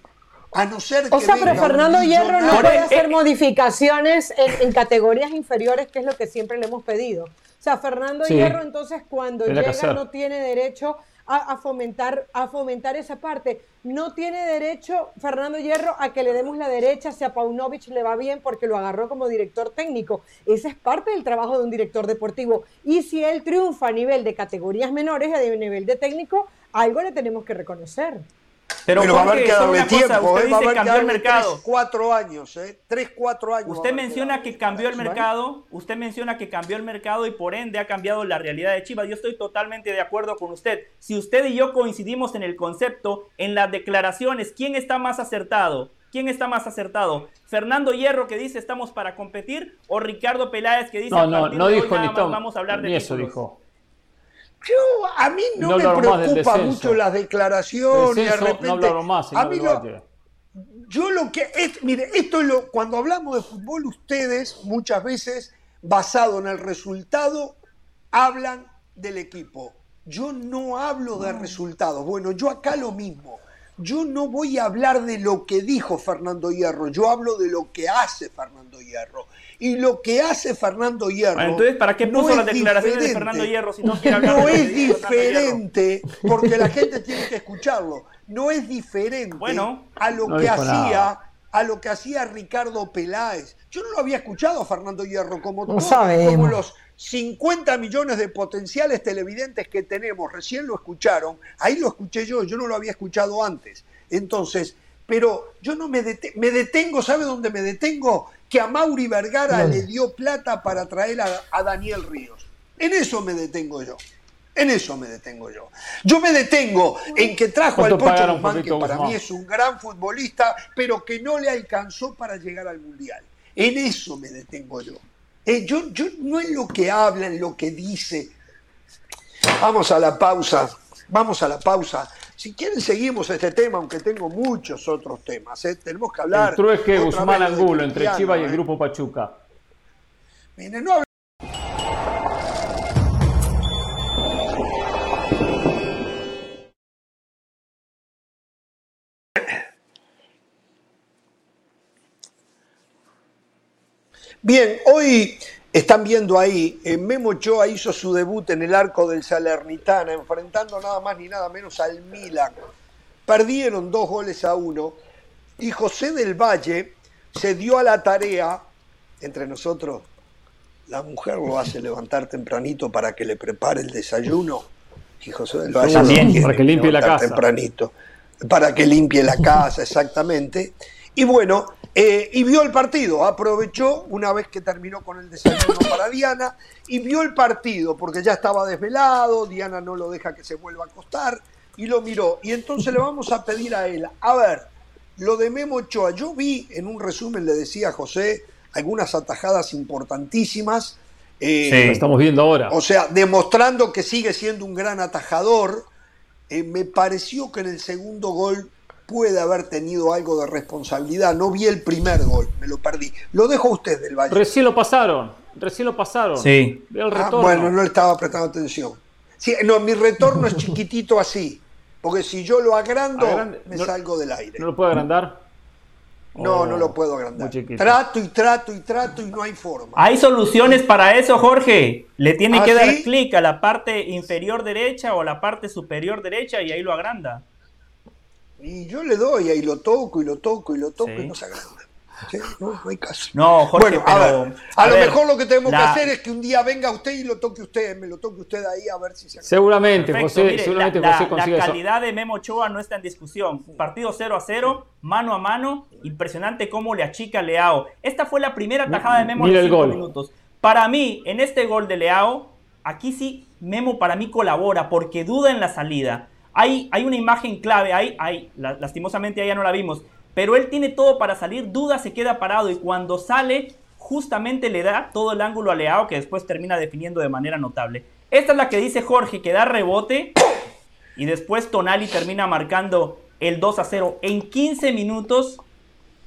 A no ser que o sea, pero Fernando Hierro no puede hacer modificaciones en, categorías inferiores, que es lo que siempre le hemos pedido. O sea, Fernando Hierro entonces cuando llega no tiene derecho a, fomentar, a fomentar esa parte. No tiene derecho Fernando Hierro a que le demos la derecha si a Paunovic le va bien porque lo agarró como director técnico. Ese es parte del trabajo de un director deportivo. Y si él triunfa a nivel de categorías menores, a nivel de técnico, algo le tenemos que reconocer. Pero, va a haber que darle tiempo, usted eh, dice que cambió el mercado. Tres, cuatro años, ¿eh? Tres, cuatro años. Usted menciona que, cambió el mercado, usted menciona que cambió el mercado y por ende ha cambiado la realidad de Chivas. Yo estoy totalmente de acuerdo con usted. Si usted y yo coincidimos en el concepto, en las declaraciones, ¿quién está más acertado? ¿Quién está más acertado? ¿Fernando Hierro que dice estamos para competir o Ricardo Peláez que dice no, no, no dijo ni vamos a hablar de eso dijo. Yo, a mí no, me preocupa mucho las declaraciones. de repente, más, a mí yo lo que es, mire, esto es lo, cuando hablamos de fútbol, ustedes muchas veces, basado en el resultado, hablan del equipo. Yo no hablo de resultados. Bueno, yo acá lo mismo. Yo no voy a hablar de lo que dijo Fernando Hierro, yo hablo de lo que hace Fernando Hierro. Y lo que hace Fernando Hierro. entonces, ¿para qué puso las declaraciones de Fernando Hierro si no quiere hablar No es diferente, porque la gente tiene que escucharlo. No es diferente a lo que hacía. A lo que hacía Ricardo Peláez. Yo no lo había escuchado a Fernando Hierro como, no como los 50 millones de potenciales televidentes que tenemos. Recién lo escucharon. Ahí lo escuché yo, yo no lo había escuchado antes. Entonces, pero yo no me, me detengo, ¿sabe dónde me detengo? que a Mauri Vergara le dio plata para traer a, Daniel Ríos. En eso me detengo yo. En eso me detengo yo. Yo me detengo en que trajo al Pocho Guzmán, que para mí es un gran futbolista, pero que no le alcanzó para llegar al Mundial. En eso me detengo yo. Eh, yo, yo no es lo que habla, en lo que dice. Vamos a la pausa. Vamos a la pausa. Si quieren seguimos este tema, aunque tengo muchos otros temas. ¿eh? Tenemos que hablar. El que Guzmán Angulo entre Chivas y el ¿eh? Grupo Pachuca. Miren, no Bien, hoy están viendo ahí, eh, Memo Ochoa hizo su debut en el arco del Salernitana, enfrentando nada más ni nada menos al Milan. Perdieron dos goles a uno y José del Valle se dio a la tarea, entre nosotros, la mujer lo hace levantar tempranito para que le prepare el desayuno. Y José del Valle También, para que limpie la casa. Tempranito, para que limpie la casa, exactamente. Y bueno, eh, y vio el partido, aprovechó una vez que terminó con el desayuno para Diana y vio el partido porque ya estaba desvelado, Diana no lo deja que se vuelva a acostar y lo miró. Y entonces le vamos a pedir a él, a ver, lo de Memo Ochoa, yo vi en un resumen, le decía a José, algunas atajadas importantísimas. Eh, estamos viendo ahora. O sea, demostrando que sigue siendo un gran atajador. Eh, me pareció que en el segundo gol puede haber tenido algo de responsabilidad. No vi el primer gol, me lo perdí. Lo dejo a usted del Valle. Recién lo pasaron, recién lo pasaron. Sí. Ah, bueno, no le estaba prestando atención. Sí, no, mi retorno es chiquitito así, porque si yo lo agrando, me salgo del aire. ¿No lo puedo agrandar? No, no lo puedo agrandar. Trato y trato y trato y no hay forma. Hay soluciones para eso, Jorge. Le tiene ¿Ah, que dar clic a la parte inferior derecha o a la parte superior derecha y ahí lo agranda. Y yo le doy, ahí lo toco y lo toco y lo toco y no se agranda. no, hay caso. No, Jorge, bueno, a, lo mejor lo que tenemos que hacer es que un día venga usted y lo toque usted, me lo toque usted ahí a ver si se Seguramente, José, seguramente la, José La calidad de Memo Ochoa no está en discusión. Partido 0 a 0, mano a mano, impresionante cómo le achica Leao. Esta fue la primera tajada de Memo en 5 minutos. Para mí, en este gol de Leao, aquí sí Memo para mí colabora porque duda en la salida. Hay, hay una imagen clave, ahí, hay, lastimosamente ya no la vimos, pero él tiene todo para salir, duda se queda parado y cuando sale justamente le da todo el ángulo a Leao que después termina definiendo de manera notable. Esta es la que dice Jorge que da rebote y después Tonali termina marcando el 2 a 0 en 15 minutos.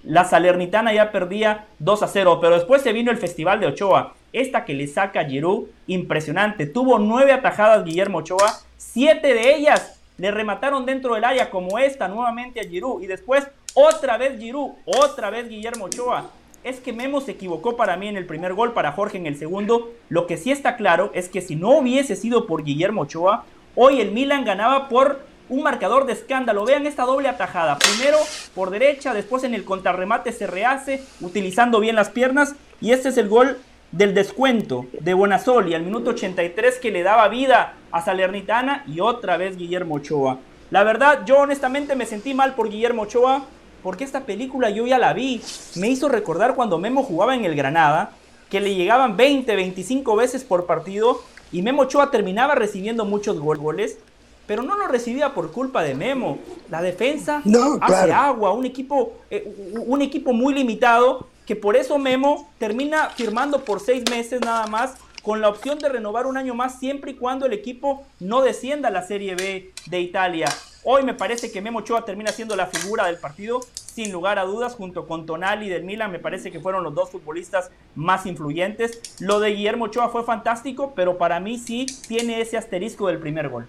La Salernitana ya perdía 2 a 0, pero después se vino el Festival de Ochoa. Esta que le saca Giroud, impresionante. Tuvo nueve atajadas Guillermo Ochoa, siete de ellas le remataron dentro del área como esta nuevamente a Giroud y después otra vez Giroud, otra vez Guillermo Ochoa. Es que Memo se equivocó para mí en el primer gol, para Jorge en el segundo. Lo que sí está claro es que si no hubiese sido por Guillermo Ochoa, hoy el Milan ganaba por un marcador de escándalo. Vean esta doble atajada. Primero por derecha, después en el contrarremate se rehace, utilizando bien las piernas. Y este es el gol del descuento de Bonasoli al minuto 83 que le daba vida a Salernitana y otra vez Guillermo Ochoa. La verdad, yo honestamente me sentí mal por Guillermo Ochoa porque esta película yo ya la vi. Me hizo recordar cuando Memo jugaba en el Granada, que le llegaban 20, 25 veces por partido y Memo Ochoa terminaba recibiendo muchos goles, pero no lo recibía por culpa de Memo. La defensa hace agua, un equipo, eh, un equipo muy limitado, que por eso Memo termina firmando por seis meses nada más con la opción de renovar un año más siempre y cuando el equipo no descienda a la Serie B de Italia. Hoy me parece que Memo Ochoa termina siendo la figura del partido, sin lugar a dudas, junto con Tonali del Milan, me parece que fueron los dos futbolistas más influyentes. Lo de Guillermo Ochoa fue fantástico, pero para mí sí tiene ese asterisco del primer gol.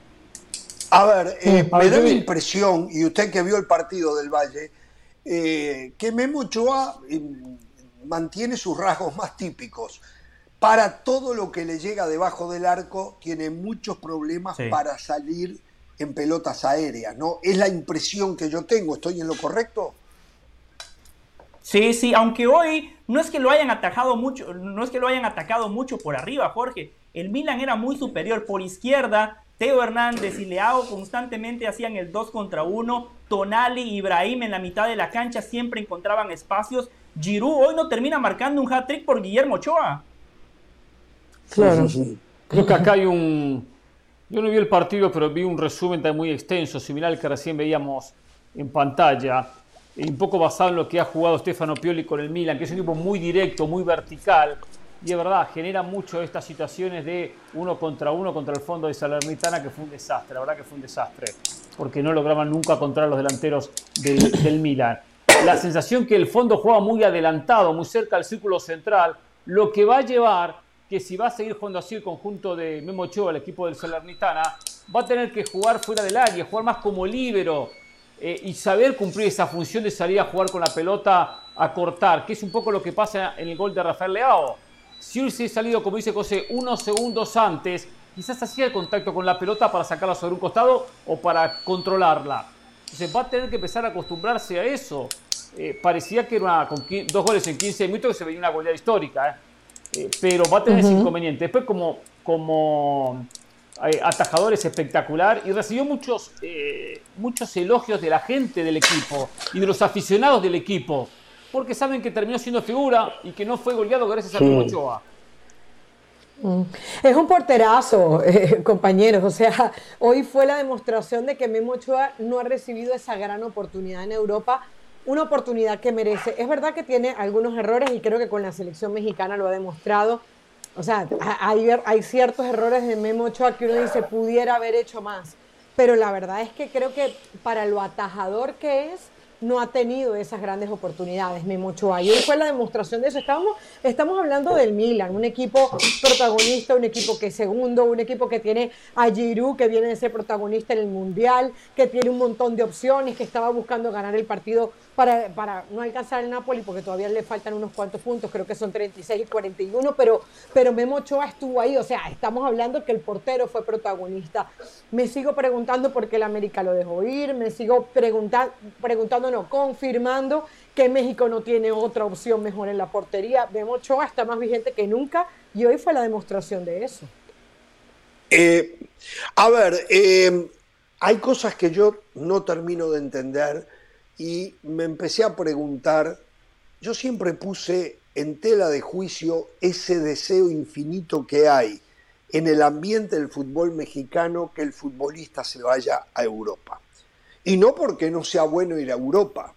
A ver, eh, me da la impresión, y usted que vio el partido del Valle, eh, que Memo Ochoa eh, mantiene sus rasgos más típicos. Para todo lo que le llega debajo del arco, tiene muchos problemas para salir en pelotas aéreas, ¿no? Es la impresión que yo tengo, ¿estoy en lo correcto? Sí, sí, aunque hoy no es que lo hayan atacado mucho, no es que lo hayan atacado mucho por arriba, Jorge. El Milan era muy superior por izquierda. Teo Hernández y Leao constantemente hacían el 2 contra 1. Tonali y Ibrahim en la mitad de la cancha siempre encontraban espacios. Giroud hoy no termina marcando un hat-trick por Guillermo Ochoa. Claro. Creo que acá hay un, yo no vi el partido, pero vi un resumen también muy extenso, similar al que recién veíamos en pantalla, y un poco basado en lo que ha jugado Stefano Pioli con el Milan, que es un equipo muy directo, muy vertical, y es verdad, genera mucho estas situaciones de uno contra uno contra el fondo de Salernitana, que fue un desastre, la verdad que fue un desastre, porque no lograban nunca contra los delanteros del, Milan. La sensación que el fondo juega muy adelantado, muy cerca del círculo central, lo que va a llevar que si va a seguir jugando así el conjunto de Memo el equipo del Salernitana, va a tener que jugar fuera del área, jugar más como líbero eh, y saber cumplir esa función de salir a jugar con la pelota a cortar, que es un poco lo que pasa en el gol de Rafael Leao. Si hubiese salido, como dice José, unos segundos antes, quizás hacía el contacto con la pelota para sacarla sobre un costado o para controlarla. Entonces va a tener que empezar a acostumbrarse a eso. Eh, parecía que era con dos goles en 15 minutos que se veía una goleada histórica. ¿eh? Eh, pero va a tener ese inconveniente. Después, como, como atajador es espectacular y recibió muchos, muchos elogios de la gente del equipo y de los aficionados del equipo, porque saben que terminó siendo figura y que no fue goleado gracias a Memo Ochoa. Mm. Es un porterazo, compañeros. O sea, hoy fue la demostración de que Memo Ochoa no ha recibido esa gran oportunidad en Europa una oportunidad que merece. Es verdad que tiene algunos errores y creo que con la selección mexicana lo ha demostrado. O sea, hay, hay ciertos errores de Memo Ochoa que uno dice pudiera haber hecho más. Pero la verdad es que creo que para lo atajador que es, no ha tenido esas grandes oportunidades, Memo Ochoa. Y hoy fue la demostración de eso. Estamos, estamos hablando del Milan, un equipo protagonista, un equipo que es segundo, un equipo que tiene a Giroud, que viene de ser protagonista en el Mundial, que tiene un montón de opciones, que estaba buscando ganar el partido para, para no alcanzar el Napoli, porque todavía le faltan unos cuantos puntos, creo que son 36 y 41, pero, pero Memo Ochoa estuvo ahí. O sea, estamos hablando que el portero fue protagonista. Me sigo preguntando por qué el América lo dejó ir, me sigo preguntando confirmando que México no tiene otra opción mejor en la portería. Memo Ochoa está más vigente que nunca y hoy fue la demostración de eso. Eh, a ver, eh, hay cosas que yo no termino de entender y me empecé a preguntar, yo siempre puse en tela de juicio ese deseo infinito que hay en el ambiente del fútbol mexicano que el futbolista se vaya a Europa. Y no porque no sea bueno ir a Europa,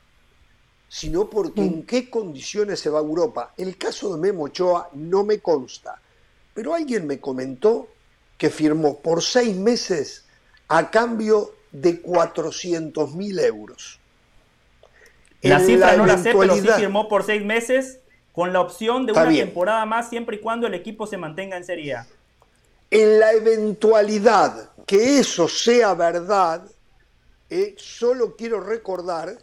sino porque en mm. qué condiciones se va a Europa. El caso de Memo Ochoa no me consta, pero alguien me comentó que firmó por seis meses a cambio de 400 mil euros. La cifra no la sé, pero sí firmó por seis meses con la opción de una temporada más siempre y cuando el equipo se mantenga en Serie A. En la eventualidad que eso sea verdad, eh, solo quiero recordar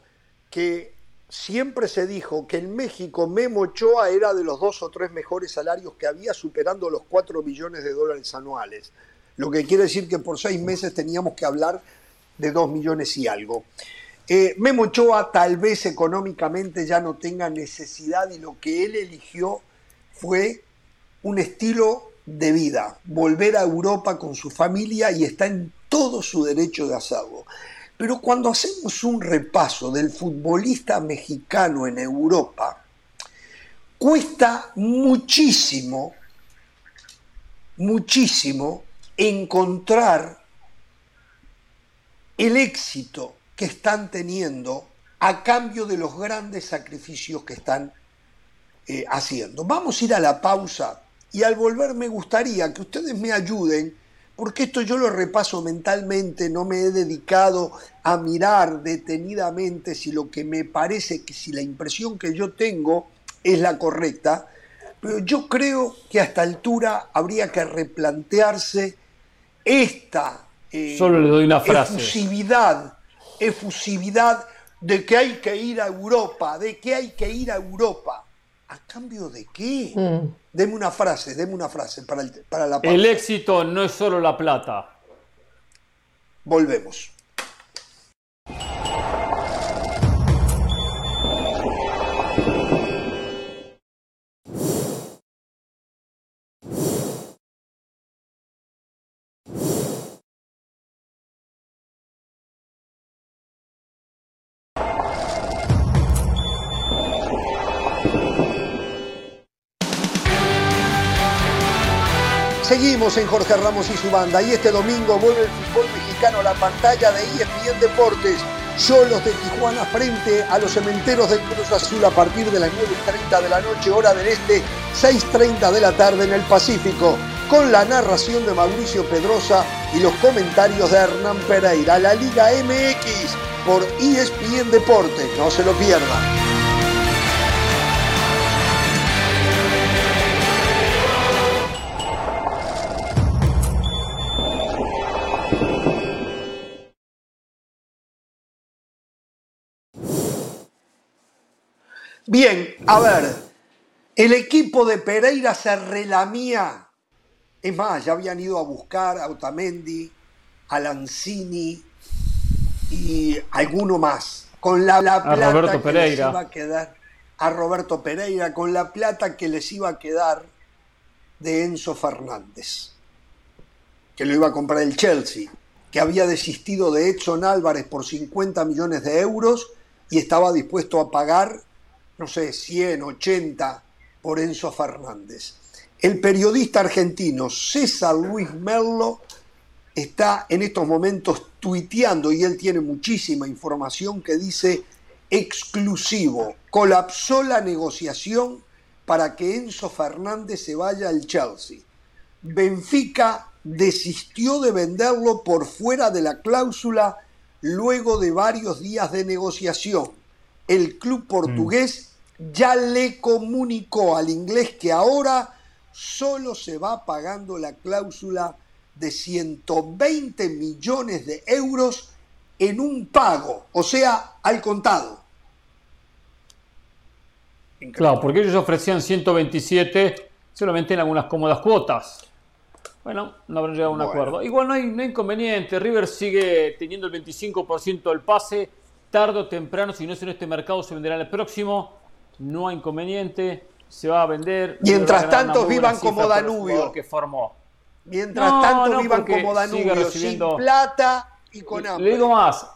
que siempre se dijo que en México Memo Ochoa era de los dos o tres mejores salarios que había, superando los cuatro millones de dólares anuales. Lo que quiere decir que por seis meses teníamos que hablar de dos millones y algo. Eh, Memo Ochoa tal vez económicamente ya no tenga necesidad y lo que él eligió fue un estilo de vida, volver a Europa con su familia y está en todo su derecho de hacerlo. Pero cuando hacemos un repaso del futbolista mexicano en Europa, cuesta muchísimo, muchísimo encontrar el éxito que están teniendo a cambio de los grandes sacrificios que están eh, haciendo. Vamos a ir a la pausa y al volver me gustaría que ustedes me ayuden, porque esto yo lo repaso mentalmente, no me he dedicado a mirar detenidamente si lo que me parece que si la impresión que yo tengo es la correcta, pero yo creo que a esta altura habría que replantearse esta eh, Solo le doy una frase. efusividad, efusividad de que hay que ir a Europa, de que hay que ir a Europa. ¿A cambio de qué? Mm. Deme una frase, deme una frase para, el, para la El éxito no es solo la plata. Volvemos. Seguimos en Jorge Ramos y su banda y este domingo vuelve el fútbol mexicano a la pantalla de ESPN Deportes. Solos de Tijuana frente a los cementeros del Cruz Azul a partir de las 9.30 de la noche, hora del este, 6.30 de la tarde en el Pacífico, con la narración de Mauricio Pedrosa y los comentarios de Hernán Pereira. La Liga MX por ESPN Deportes, no se lo pierdan. Bien, a ver, el equipo de Pereira se relamía. Es más, ya habían ido a buscar a Otamendi, a Lanzini y alguno más. Con la, plata que les iba a quedar. A Roberto Pereira, con la plata que les iba a quedar de Enzo Fernández, que lo iba a comprar el Chelsea, que había desistido de Edson Álvarez por 50 millones de euros y estaba dispuesto a pagar no sé, 100, 80 por Enzo Fernández. El periodista argentino César Luis Merlo está en estos momentos tuiteando y él tiene muchísima información que dice exclusivo, colapsó la negociación para que Enzo Fernández se vaya al Chelsea. Benfica desistió de venderlo por fuera de la cláusula luego de varios días de negociación. El club portugués ya le comunicó al inglés que ahora solo se va pagando la cláusula de 120 millones de euros en un pago, o sea, al contado. Claro, porque ellos ofrecían 127 solamente en algunas cómodas cuotas. Bueno, no habrán llegado a un acuerdo. Igual no hay, no hay inconveniente. River sigue teniendo el 25% del pase tarde o temprano, si no es en este mercado, se venderá en el próximo. No hay inconveniente, se va a vender. Mientras tanto, vivan como Danubio. Que formó. Mientras tanto, vivan como Danubio, sin plata y con hambre. Le digo más.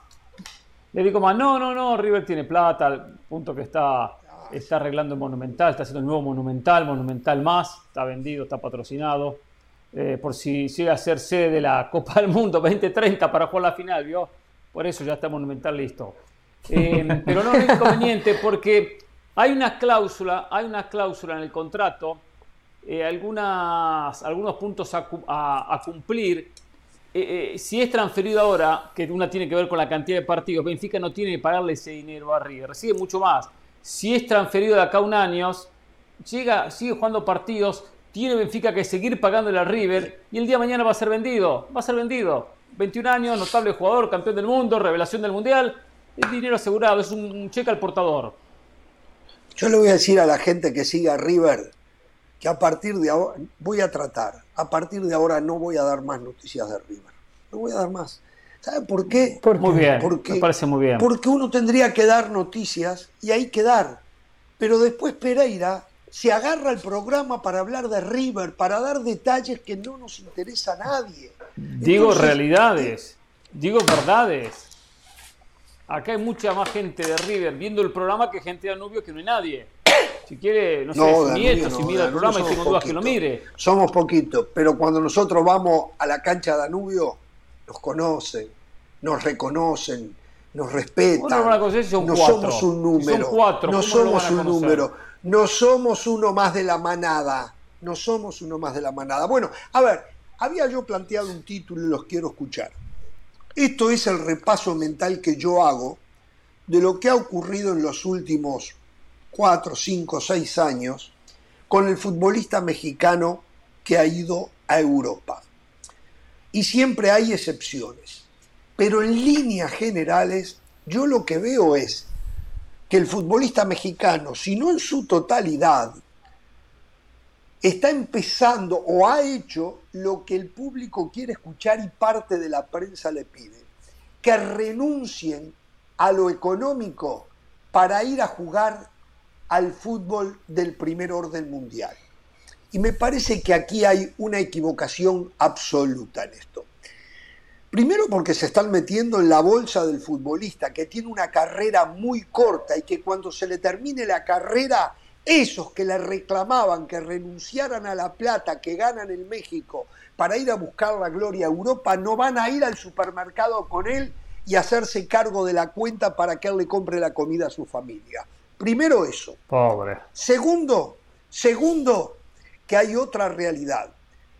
Le digo más, no, no, no, River tiene plata, al punto que está, está arreglando el Monumental, está haciendo el nuevo Monumental, Monumental más, está vendido, está patrocinado. Eh, por si llega a ser sede de la Copa del Mundo 2030 para jugar la final, ¿vio? Por eso ya está Monumental listo. Eh, pero no es inconveniente porque hay una cláusula, hay una cláusula en el contrato, eh, algunas, algunos puntos a, cumplir. si es transferido ahora, que una tiene que ver con la cantidad de partidos, Benfica no tiene que pagarle ese dinero a River, recibe mucho más. Si es transferido de acá a un año, llega, sigue jugando partidos, tiene Benfica que seguir pagándole al River y el día de mañana va a ser vendido, va a ser vendido. 21 años, notable jugador, campeón del mundo, revelación del mundial, el dinero asegurado, es un cheque al portador. Yo le voy a decir a la gente que sigue a River que a partir de ahora, voy a tratar, a partir de ahora no voy a dar más noticias de River. No voy a dar más. ¿Sabe por qué? muy bien, porque, me parece muy bien. Porque uno tendría que dar noticias y hay que dar. Pero después Pereira se agarra el programa para hablar de River, para dar detalles que no nos interesa a nadie. Digo realidades, digo verdades. Acá hay mucha más gente de River viendo el programa que gente de Danubio que no hay nadie. Si quiere, no, sé, su nieto, si mira el programa y tengo dudas que lo mire. Somos poquitos, pero cuando nosotros vamos a la cancha de Danubio, nos conocen, nos reconocen, nos respetan. no somos un número. no somos un número no somos uno más de la manada. No somos uno más de la manada. Bueno, a ver, había yo planteado un título y los quiero escuchar. Esto es el repaso mental que yo hago de lo que ha ocurrido en los últimos cuatro, cinco, seis años con el futbolista mexicano que ha ido a Europa. Y siempre hay excepciones. Pero en líneas generales, yo lo que veo es que el futbolista mexicano, si no en su totalidad, está empezando o ha hecho lo que el público quiere escuchar y parte de la prensa le pide, que renuncien a lo económico para ir a jugar al fútbol del primer orden mundial. Y me parece que aquí hay una equivocación absoluta en esto. Primero porque se están metiendo en la bolsa del futbolista, que tiene una carrera muy corta y que cuando se le termine la carrera, esos que le reclamaban que renunciaran a la plata que ganan en México para ir a buscar la gloria a Europa, no van a ir al supermercado con él y hacerse cargo de la cuenta para que él le compre la comida a su familia. Primero eso. Pobre. Segundo, segundo, que hay otra realidad.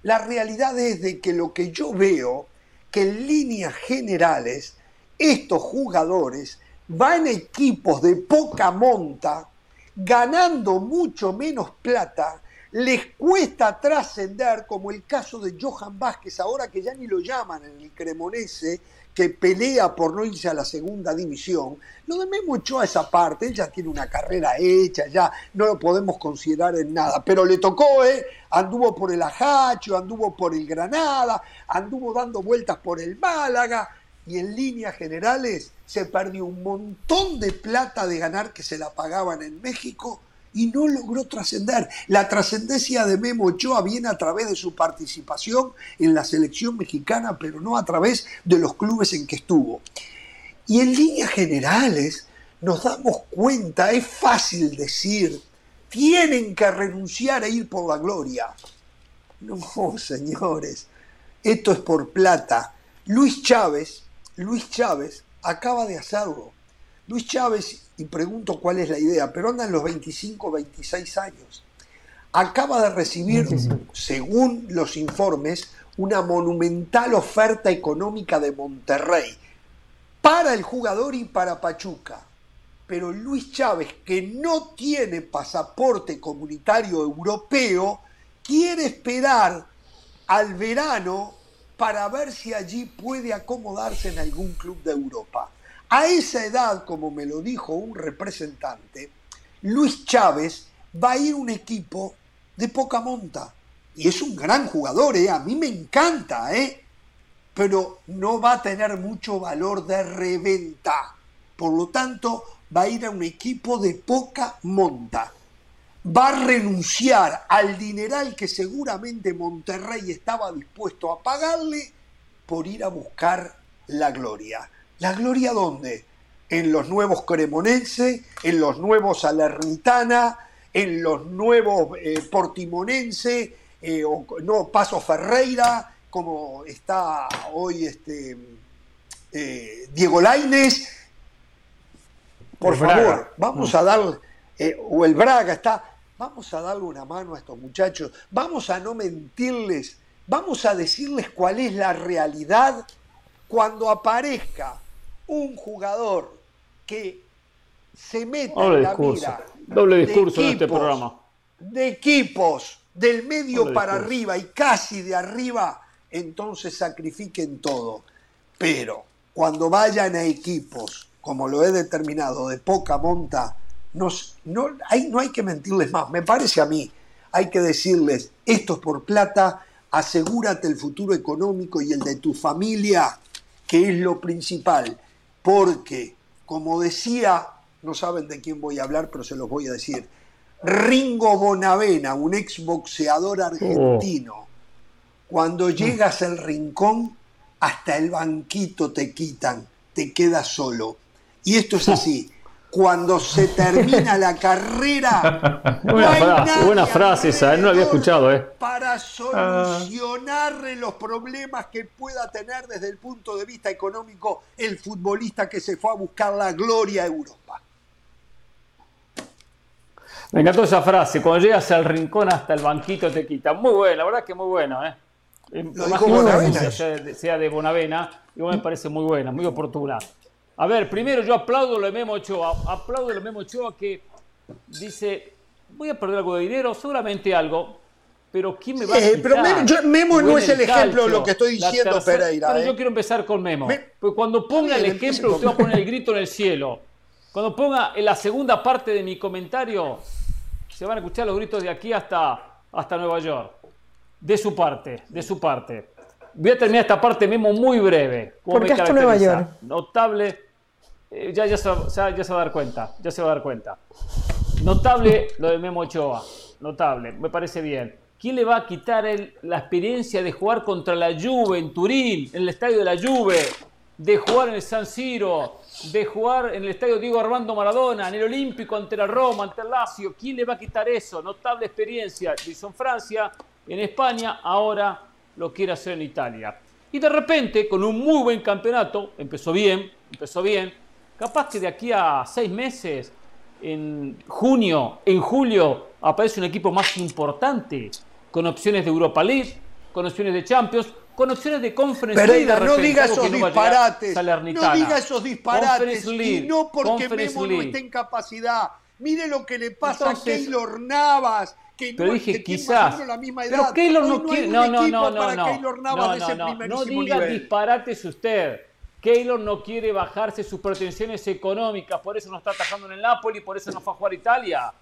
La realidad es de que lo que yo veo que en líneas generales estos jugadores van equipos de poca monta, ganando mucho menos plata, les cuesta trascender, como el caso de Johan Vázquez, ahora que ya ni lo llaman en el Cremonese, que pelea por no irse a la segunda división. Lo de Memo a esa parte, él ya tiene una carrera hecha, ya no lo podemos considerar en nada, pero le tocó, ¿eh? Anduvo por el Ajacho, anduvo por el Granada, anduvo dando vueltas por el Málaga y en líneas generales se perdió un montón de plata de ganar que se la pagaban en México y no logró trascender. La trascendencia de Memo Ochoa viene a través de su participación en la selección mexicana, pero no a través de los clubes en que estuvo. Y en líneas generales nos damos cuenta, es fácil decir, tienen que renunciar a ir por la gloria. No, señores, esto es por plata. Luis Chávez, Luis Chávez acaba de hacerlo. Luis Chávez, y pregunto cuál es la idea, pero anda en los 25, 26 años. Acaba de recibir, según los informes, una monumental oferta económica de Monterrey para el jugador y para Pachuca. Pero Luis Chávez, que no tiene pasaporte comunitario europeo, quiere esperar al verano para ver si allí puede acomodarse en algún club de Europa. A esa edad, como me lo dijo un representante, Luis Chávez va a ir a un equipo de poca monta. Y es un gran jugador, ¿eh? a mí me encanta, ¿eh? pero no va a tener mucho valor de reventa, Por lo tanto, va a ir a un equipo de poca monta. Va a renunciar al dineral que seguramente Monterrey estaba dispuesto a pagarle por ir a buscar la gloria. ¿La gloria dónde? En los nuevos Cremonense, en los nuevos Salernitana, en los nuevos eh, Portimonense, eh, o, no, Paso Ferreira, como está hoy este, eh, Diego Laines. Por favor, vamos a dar, o el Braga está, vamos a darle una mano a estos muchachos, vamos a no mentirles, vamos a decirles cuál es la realidad cuando aparezca un jugador que se meta en la mira Doble discurso de en este programa. De equipos del medio para arriba y casi de arriba, entonces sacrifiquen todo. Pero cuando vayan a equipos, como lo he determinado, de poca monta, nos, no, hay, no hay que mentirles más. Me parece a mí, hay que decirles, esto es por plata, asegúrate el futuro económico y el de tu familia, que es lo principal. Porque, como decía no saben de quién voy a hablar, pero se los voy a decir. Ringo Bonavena, un exboxeador argentino. Cuando llegas al rincón, hasta el banquito te quitan, te quedas solo. Y esto es así. Cuando se termina la carrera. buena, frase, esa, no la había escuchado, ¿eh? Para solucionarle los problemas que pueda tener desde el punto de vista económico el futbolista que se fue a buscar la gloria a Europa. Me encantó esa frase, cuando llegas al rincón hasta el banquito te quita. Muy buena, la verdad que muy bueno, ¿eh? Sea, de Bonavena, igual me parece muy buena, muy oportuna. A ver, primero yo aplaudo a Memo Ochoa, aplaudo a Memo Ochoa que dice, voy a perder algo de dinero, seguramente algo, pero ¿quién me va a quitar? Pero Memo, no es el ejemplo de lo que estoy diciendo, Pereira. Pero yo ¿eh? quiero empezar con Memo. Porque cuando ponga el ejemplo, usted va a poner el grito en el cielo. Cuando ponga en la segunda parte de mi comentario, se van a escuchar los gritos de aquí hasta, hasta Nueva York. De su parte, de su parte. Voy a terminar esta parte Memo muy breve. ¿Por qué hasta Nueva York? Notable. Eh, ya, ya, se, ya, se va a dar cuenta. Ya se va a dar cuenta. Notable lo de Memo Ochoa. Notable. Me parece bien. ¿Quién le va a quitar la experiencia de jugar contra la Juve en Turín, en el estadio de la Juve? De jugar en el San Siro, de jugar en el estadio Diego Armando Maradona, en el Olímpico ante la Roma, ante el Lazio. ¿Quién le va a quitar eso? Notable experiencia. Hizo en Francia, en España, ahora lo quiere hacer en Italia. Y de repente, con un muy buen campeonato, empezó bien, empezó bien. Capaz que de aquí a seis meses, en junio, en julio, aparece un equipo más importante, con opciones de Europa League, con opciones de Champions, con opciones de Conference Pereira, no diga esos disparates. No diga esos disparates. Y no porque Memo no esté en capacidad. Mire lo que le pasa a Keylor Navas. Que pero dije quizás. La misma edad. Pero Keylor no quiere. No, no, no, no. No, no, no, no diga disparates usted. Keylor no quiere bajarse sus pretensiones económicas, por eso no está atajando en el Napoli, por eso no fue a jugar a Italia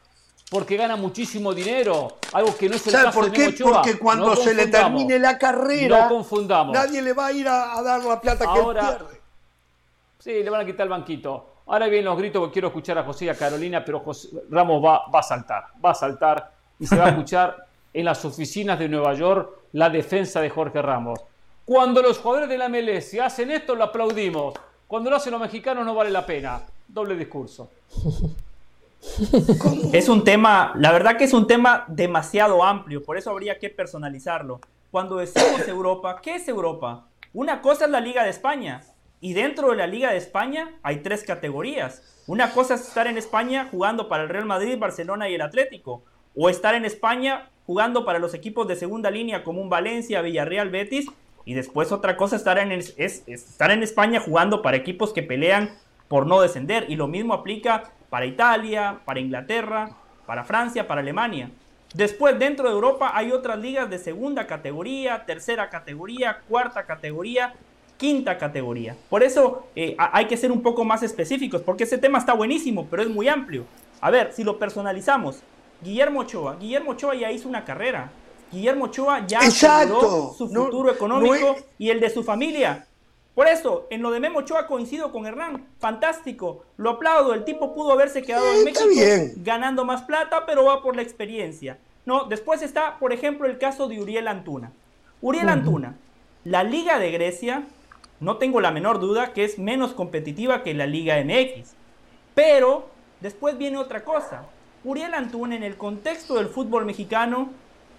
porque gana muchísimo dinero, algo que no es el ¿Sabe por qué? Porque cuando se le termine la carrera, no confundamos. nadie le va a ir a, dar la plata que él pierde. Sí, le van a quitar el banquito. Ahora vienen los gritos porque quiero escuchar a José y a Carolina, pero Ramos va, va a saltar, va a saltar y se va a escuchar en las oficinas de Nueva York la defensa de Jorge Ramos. Cuando los jugadores de la MLS hacen esto, lo aplaudimos. Cuando lo hacen los mexicanos no vale la pena. Doble discurso. Es un tema, la verdad que es un tema demasiado amplio, por eso habría que personalizarlo. Cuando decimos Europa, ¿qué es Europa? Una cosa es la Liga de España, y dentro de la Liga de España hay tres categorías. Una cosa es estar en España jugando para el Real Madrid, Barcelona y el Atlético, o estar en España jugando para los equipos de segunda línea como un Valencia, Villarreal, Betis, y después otra cosa estar en es estar en España jugando para equipos que pelean por no descender, y lo mismo aplica para Italia, para Inglaterra, para Francia, para Alemania. Después, dentro de Europa hay otras ligas de segunda categoría, tercera categoría, cuarta categoría, quinta categoría. Por eso eh, hay que ser un poco más específicos, porque ese tema está buenísimo, pero es muy amplio. A ver, si lo personalizamos, Guillermo Ochoa, Guillermo Ochoa ya hizo una carrera. Guillermo Ochoa ya aseguró su futuro económico y el de su familia. Por eso, en lo de Memo Ochoa coincido con Hernán. Fantástico. Lo aplaudo. El tipo pudo haberse quedado en México ganando más plata, pero va por la experiencia. No, después está, por ejemplo, el caso de Uriel Antuna. Uriel Antuna, la Liga de Grecia, no tengo la menor duda que es menos competitiva que la Liga MX. Pero después viene otra cosa. Uriel Antuna en el contexto del fútbol mexicano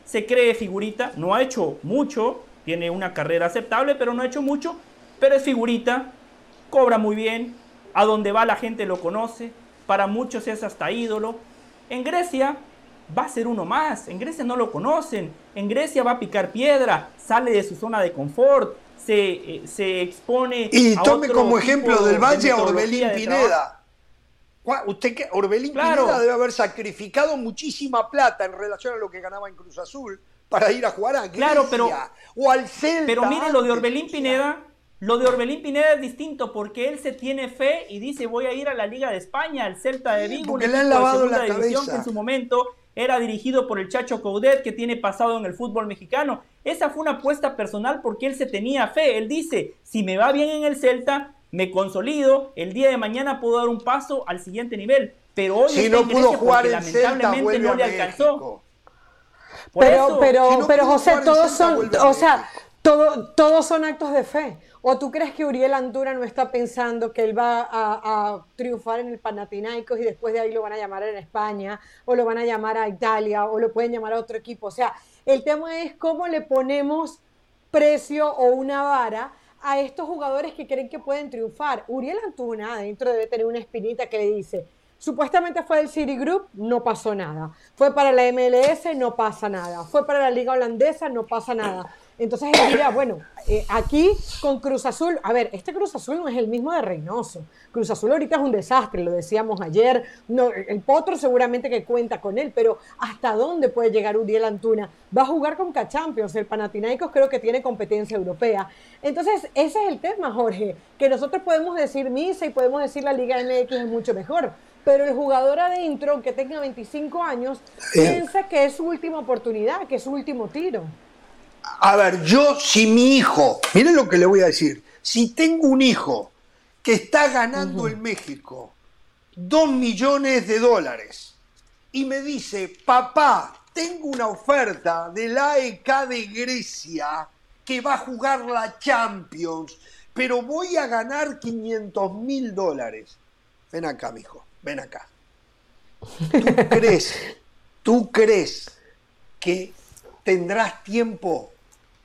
se cree figurita, no ha hecho mucho, tiene una carrera aceptable, pero no ha hecho mucho, pero es figurita, cobra muy bien, a donde va la gente lo conoce, para muchos es hasta ídolo. En Grecia va a ser uno más, en Grecia no lo conocen, en Grecia va a picar piedra, sale de su zona de confort, se, eh, se expone... Y tome como ejemplo del Valle a Orbelín Pineda. Usted que Orbelín Pineda debe haber sacrificado muchísima plata en relación a lo que ganaba en Cruz Azul para ir a jugar a Grecia claro, pero, o al Celta. Pero mire lo de Orbelín Pineda, lo de Orbelín Pineda es distinto porque él se tiene fe y dice voy a ir a la Liga de España, al Celta de Vigo, le han lavado la división que en su momento era dirigido por el Chacho Coudet que tiene pasado en el fútbol mexicano. Esa fue una apuesta personal porque él se tenía fe. Él dice, si me va bien en el Celta, me consolido, el día de mañana puedo dar un paso al siguiente nivel. Pero hoy si no pudo jugar en lamentablemente no le alcanzó. pero, pero, pero José, todos son, o sea, todo, todos son actos de fe. ¿O tú crees que Uriel Antuna no está pensando que él va a, triunfar en el Panathinaikos y después de ahí lo van a llamar en España, o lo van a llamar a Italia, o lo pueden llamar a otro equipo? O sea, el tema es cómo le ponemos precio o una vara a estos jugadores que creen que pueden triunfar. Uriel Antuna adentro debe tener una espinita que le dice, supuestamente fue del City Group, no pasó nada. Fue para la MLS, no pasa nada. Fue para la liga holandesa, no pasa nada. Entonces él bueno, eh, aquí con Cruz Azul, a ver, este Cruz Azul no es el mismo de Reynoso. Cruz Azul ahorita es un desastre, lo decíamos ayer. No, el Potro seguramente que cuenta con él, pero ¿hasta dónde puede llegar Uriel Antuna? Va a jugar con K-Champions, el Panathinaikos creo que tiene competencia europea. Entonces, ese es el tema, Jorge, que nosotros podemos decir misa y podemos decir la Liga MX es mucho mejor, pero el jugador adentro, que tenga 25 años, piensa que es su última oportunidad, que es su último tiro. A ver, yo si mi hijo, miren lo que le voy a decir, si tengo un hijo que está ganando en México dos millones de dólares y me dice, papá, tengo una oferta del AEK de Grecia que va a jugar la Champions, pero voy a ganar 500 mil dólares. Ven acá, mijo, ven acá. ¿Tú crees, tú crees que tendrás tiempo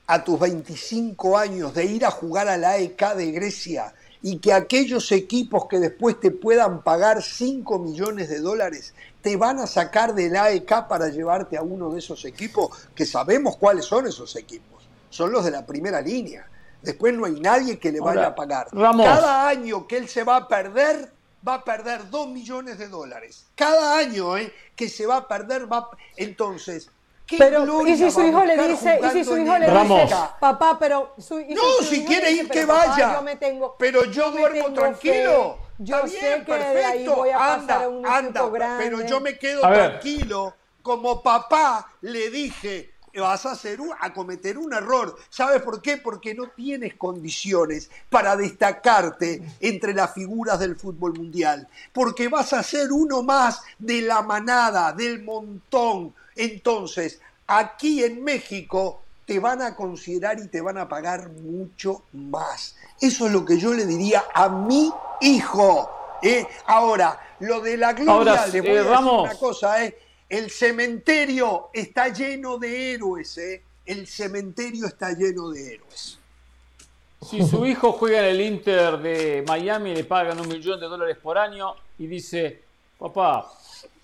a tus 25 años de ir a jugar a la AEK de Grecia y que aquellos equipos que después te puedan pagar 5 millones de dólares te van a sacar del AEK para llevarte a uno de esos equipos que sabemos cuáles son esos equipos. Son los de la primera línea. Después no hay nadie que le vaya a pagar. Cada año que él se va a perder, va a perder 2 millones de dólares. Cada año ¿eh? que se va a perder, va Entonces, pero, ¿y si su hijo le dice, y si su hijo le dice, papá, pero su, No, si, quiere ir que vaya. pero yo, duermo tranquilo. Yo sé que de ahí voy a anda, pasar a un anda, grande. pero yo me quedo tranquilo. Como papá le dije, vas a, hacer a cometer un error. ¿Sabes por qué? Porque no tienes condiciones para destacarte entre las figuras del fútbol mundial. Porque vas a ser uno más de la manada, del montón entonces, aquí en México te van a considerar y te van a pagar mucho más. Eso es lo que yo le diría a mi hijo. ¿eh? Ahora, lo de la gloria, le voy a eh, decir una cosa, ¿eh? el cementerio está lleno de héroes, ¿eh? el cementerio está lleno de héroes. Si su hijo juega en el Inter de Miami, le pagan un millón de dólares por año y dice, papá,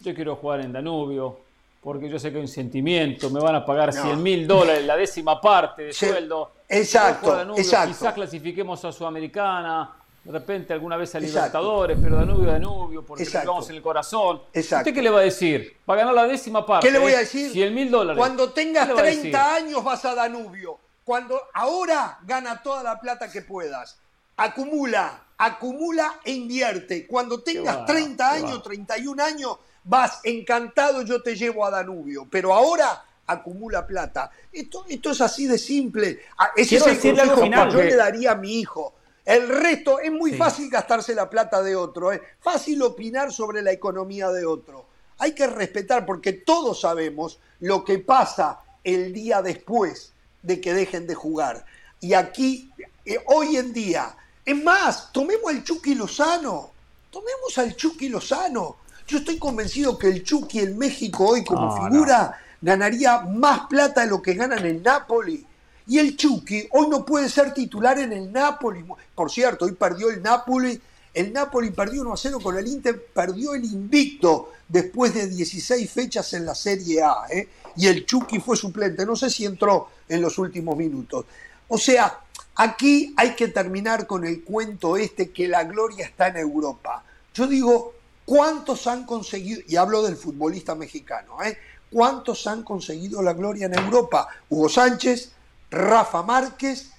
yo quiero jugar en Danubio, porque yo sé que hay un sentimiento, me van a pagar 100 mil dólares, la décima parte de sueldo. Exacto, exacto. Quizás clasifiquemos a Sudamericana, de repente alguna vez a Libertadores, pero Danubio, Danubio, porque vamos en el corazón. Exacto. ¿Usted qué le va a decir? Va a ganar la décima parte. ¿Qué le voy a decir? 100 mil dólares. Cuando tengas 30 años vas a Danubio. Cuando ahora gana toda la plata que puedas. Acumula, acumula e invierte. Cuando tengas 30 años, 31 años, vas encantado, yo te llevo a Danubio, pero ahora acumula plata. Esto, esto es así de simple. Ah, ese es el consejo que yo le daría a mi hijo. El resto es muy fácil gastarse la plata de otro, es fácil opinar sobre la economía de otro. Hay que respetar porque todos sabemos lo que pasa el día después de que dejen de jugar. Y aquí, eh, hoy en día, es más, tomemos al Chucky Lozano, tomemos al Chucky Lozano. Yo estoy convencido que el Chucky en México hoy como figura ganaría más plata de lo que ganan en Napoli. Y el Chucky hoy no puede ser titular en el Napoli. Por cierto, hoy perdió el Napoli. El Napoli perdió 1 a 0 con el Inter, perdió el invicto después de 16 fechas en la Serie A. ¿eh? Y el Chucky fue suplente. No sé si entró en los últimos minutos. O sea, aquí hay que terminar con el cuento este que la gloria está en Europa. Yo digo, ¿cuántos han conseguido? Y hablo del futbolista mexicano. ¿eh? ¿Cuántos han conseguido la gloria en Europa? Hugo Sánchez, Rafa Márquez,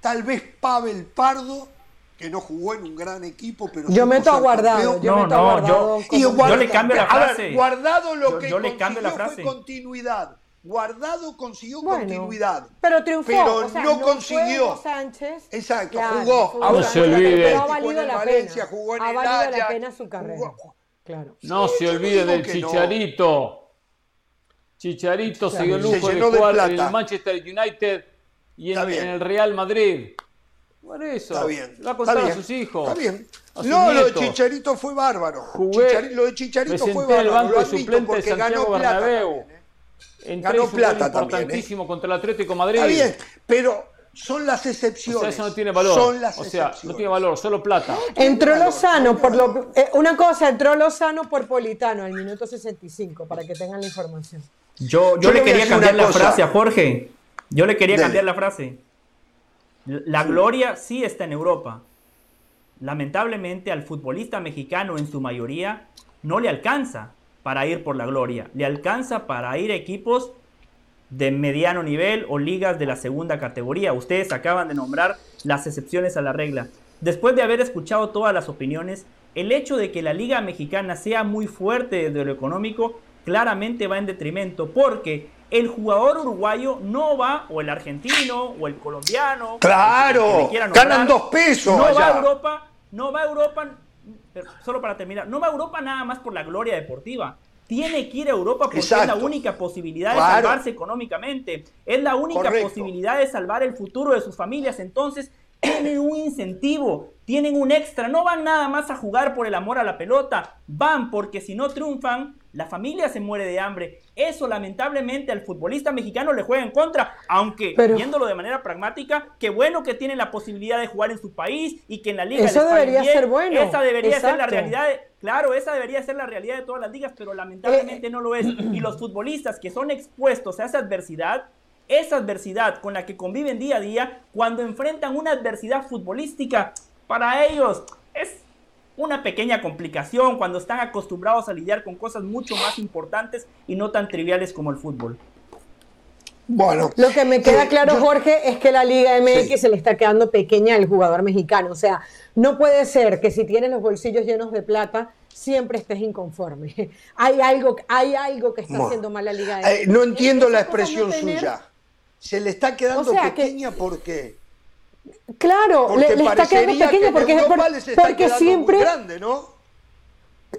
tal vez Pavel Pardo, que no jugó en un gran equipo, pero yo meto a guardado, yo meto a guardado. Yo, le cambio la frase. guardado lo que le cambio la frase. fue continuidad. Guardado consiguió continuidad. Pero triunfó. Pero no, consiguió. Sánchez. Exacto, jugó. no se olvide. ha valido la Valencia, pena. Jugó en ha valido la pena su carrera. Claro. No se olvide del Chicharito. Chicharito se dio el lujo de jugar en el Manchester United y en, el Real Madrid. Por eso. Está bien. Va a contar a sus hijos. Está bien. No, lo de Chicharito fue bárbaro. Jugué, lo de Chicharito fue bárbaro. En el banco de suplente de Santiago Bernabéu. Plata ¿eh? Ganó plata importantísimo contra el Atlético Madrid. Está bien, pero son las excepciones. O sea, eso no tiene valor. Son las o sea, no tiene valor, solo plata. Entró Lozano, por lo, eh, una cosa, entró Lozano por Politano al minuto 65, para que tengan la información. Yo, yo, le quería cambiar la frase a Jorge. Yo le quería cambiar la frase. La gloria sí está en Europa. Lamentablemente al futbolista mexicano en su mayoría no le alcanza para ir por la gloria. Le alcanza para ir a equipos de mediano nivel o ligas de la segunda categoría. Ustedes acaban de nombrar las excepciones a la regla. Después de haber escuchado todas las opiniones, el hecho de que la liga mexicana sea muy fuerte desde lo económico claramente va en detrimento porque el jugador uruguayo no va, o el argentino, o el colombiano. Claro, ganan dos pesos. No va a Europa, no va a Europa, solo para terminar, no va a Europa nada más por la gloria deportiva. Tiene que ir a Europa porque es la única posibilidad de salvarse económicamente, es la única posibilidad de salvar el futuro de sus familias. Entonces, tienen un incentivo, tienen un extra, no van nada más a jugar por el amor a la pelota, van porque si no triunfan, la familia se muere de hambre. Eso lamentablemente al futbolista mexicano le juega en contra, aunque viéndolo de manera pragmática, qué bueno que tiene la posibilidad de jugar en su país y que en la liga Eso debería ser bueno. Esa debería ser la realidad, claro, esa debería ser la realidad de todas las ligas, pero lamentablemente eh, no lo es. Y los futbolistas que son expuestos a esa adversidad, esa adversidad con la que conviven día a día, cuando enfrentan una adversidad futbolística, para ellos es una pequeña complicación cuando están acostumbrados a lidiar con cosas mucho más importantes y no tan triviales como el fútbol. Bueno, lo que me queda claro, Jorge, es que la Liga MX se le está quedando pequeña al jugador mexicano. O sea, no puede ser que si tienes los bolsillos llenos de plata, siempre estés inconforme. Hay algo, hay algo que está haciendo mal la Liga MX. Eh, no entiendo la expresión suya. Se le está quedando pequeña porque Claro, le, está quedando pequeño porque, porque siempre. grande, ¿no?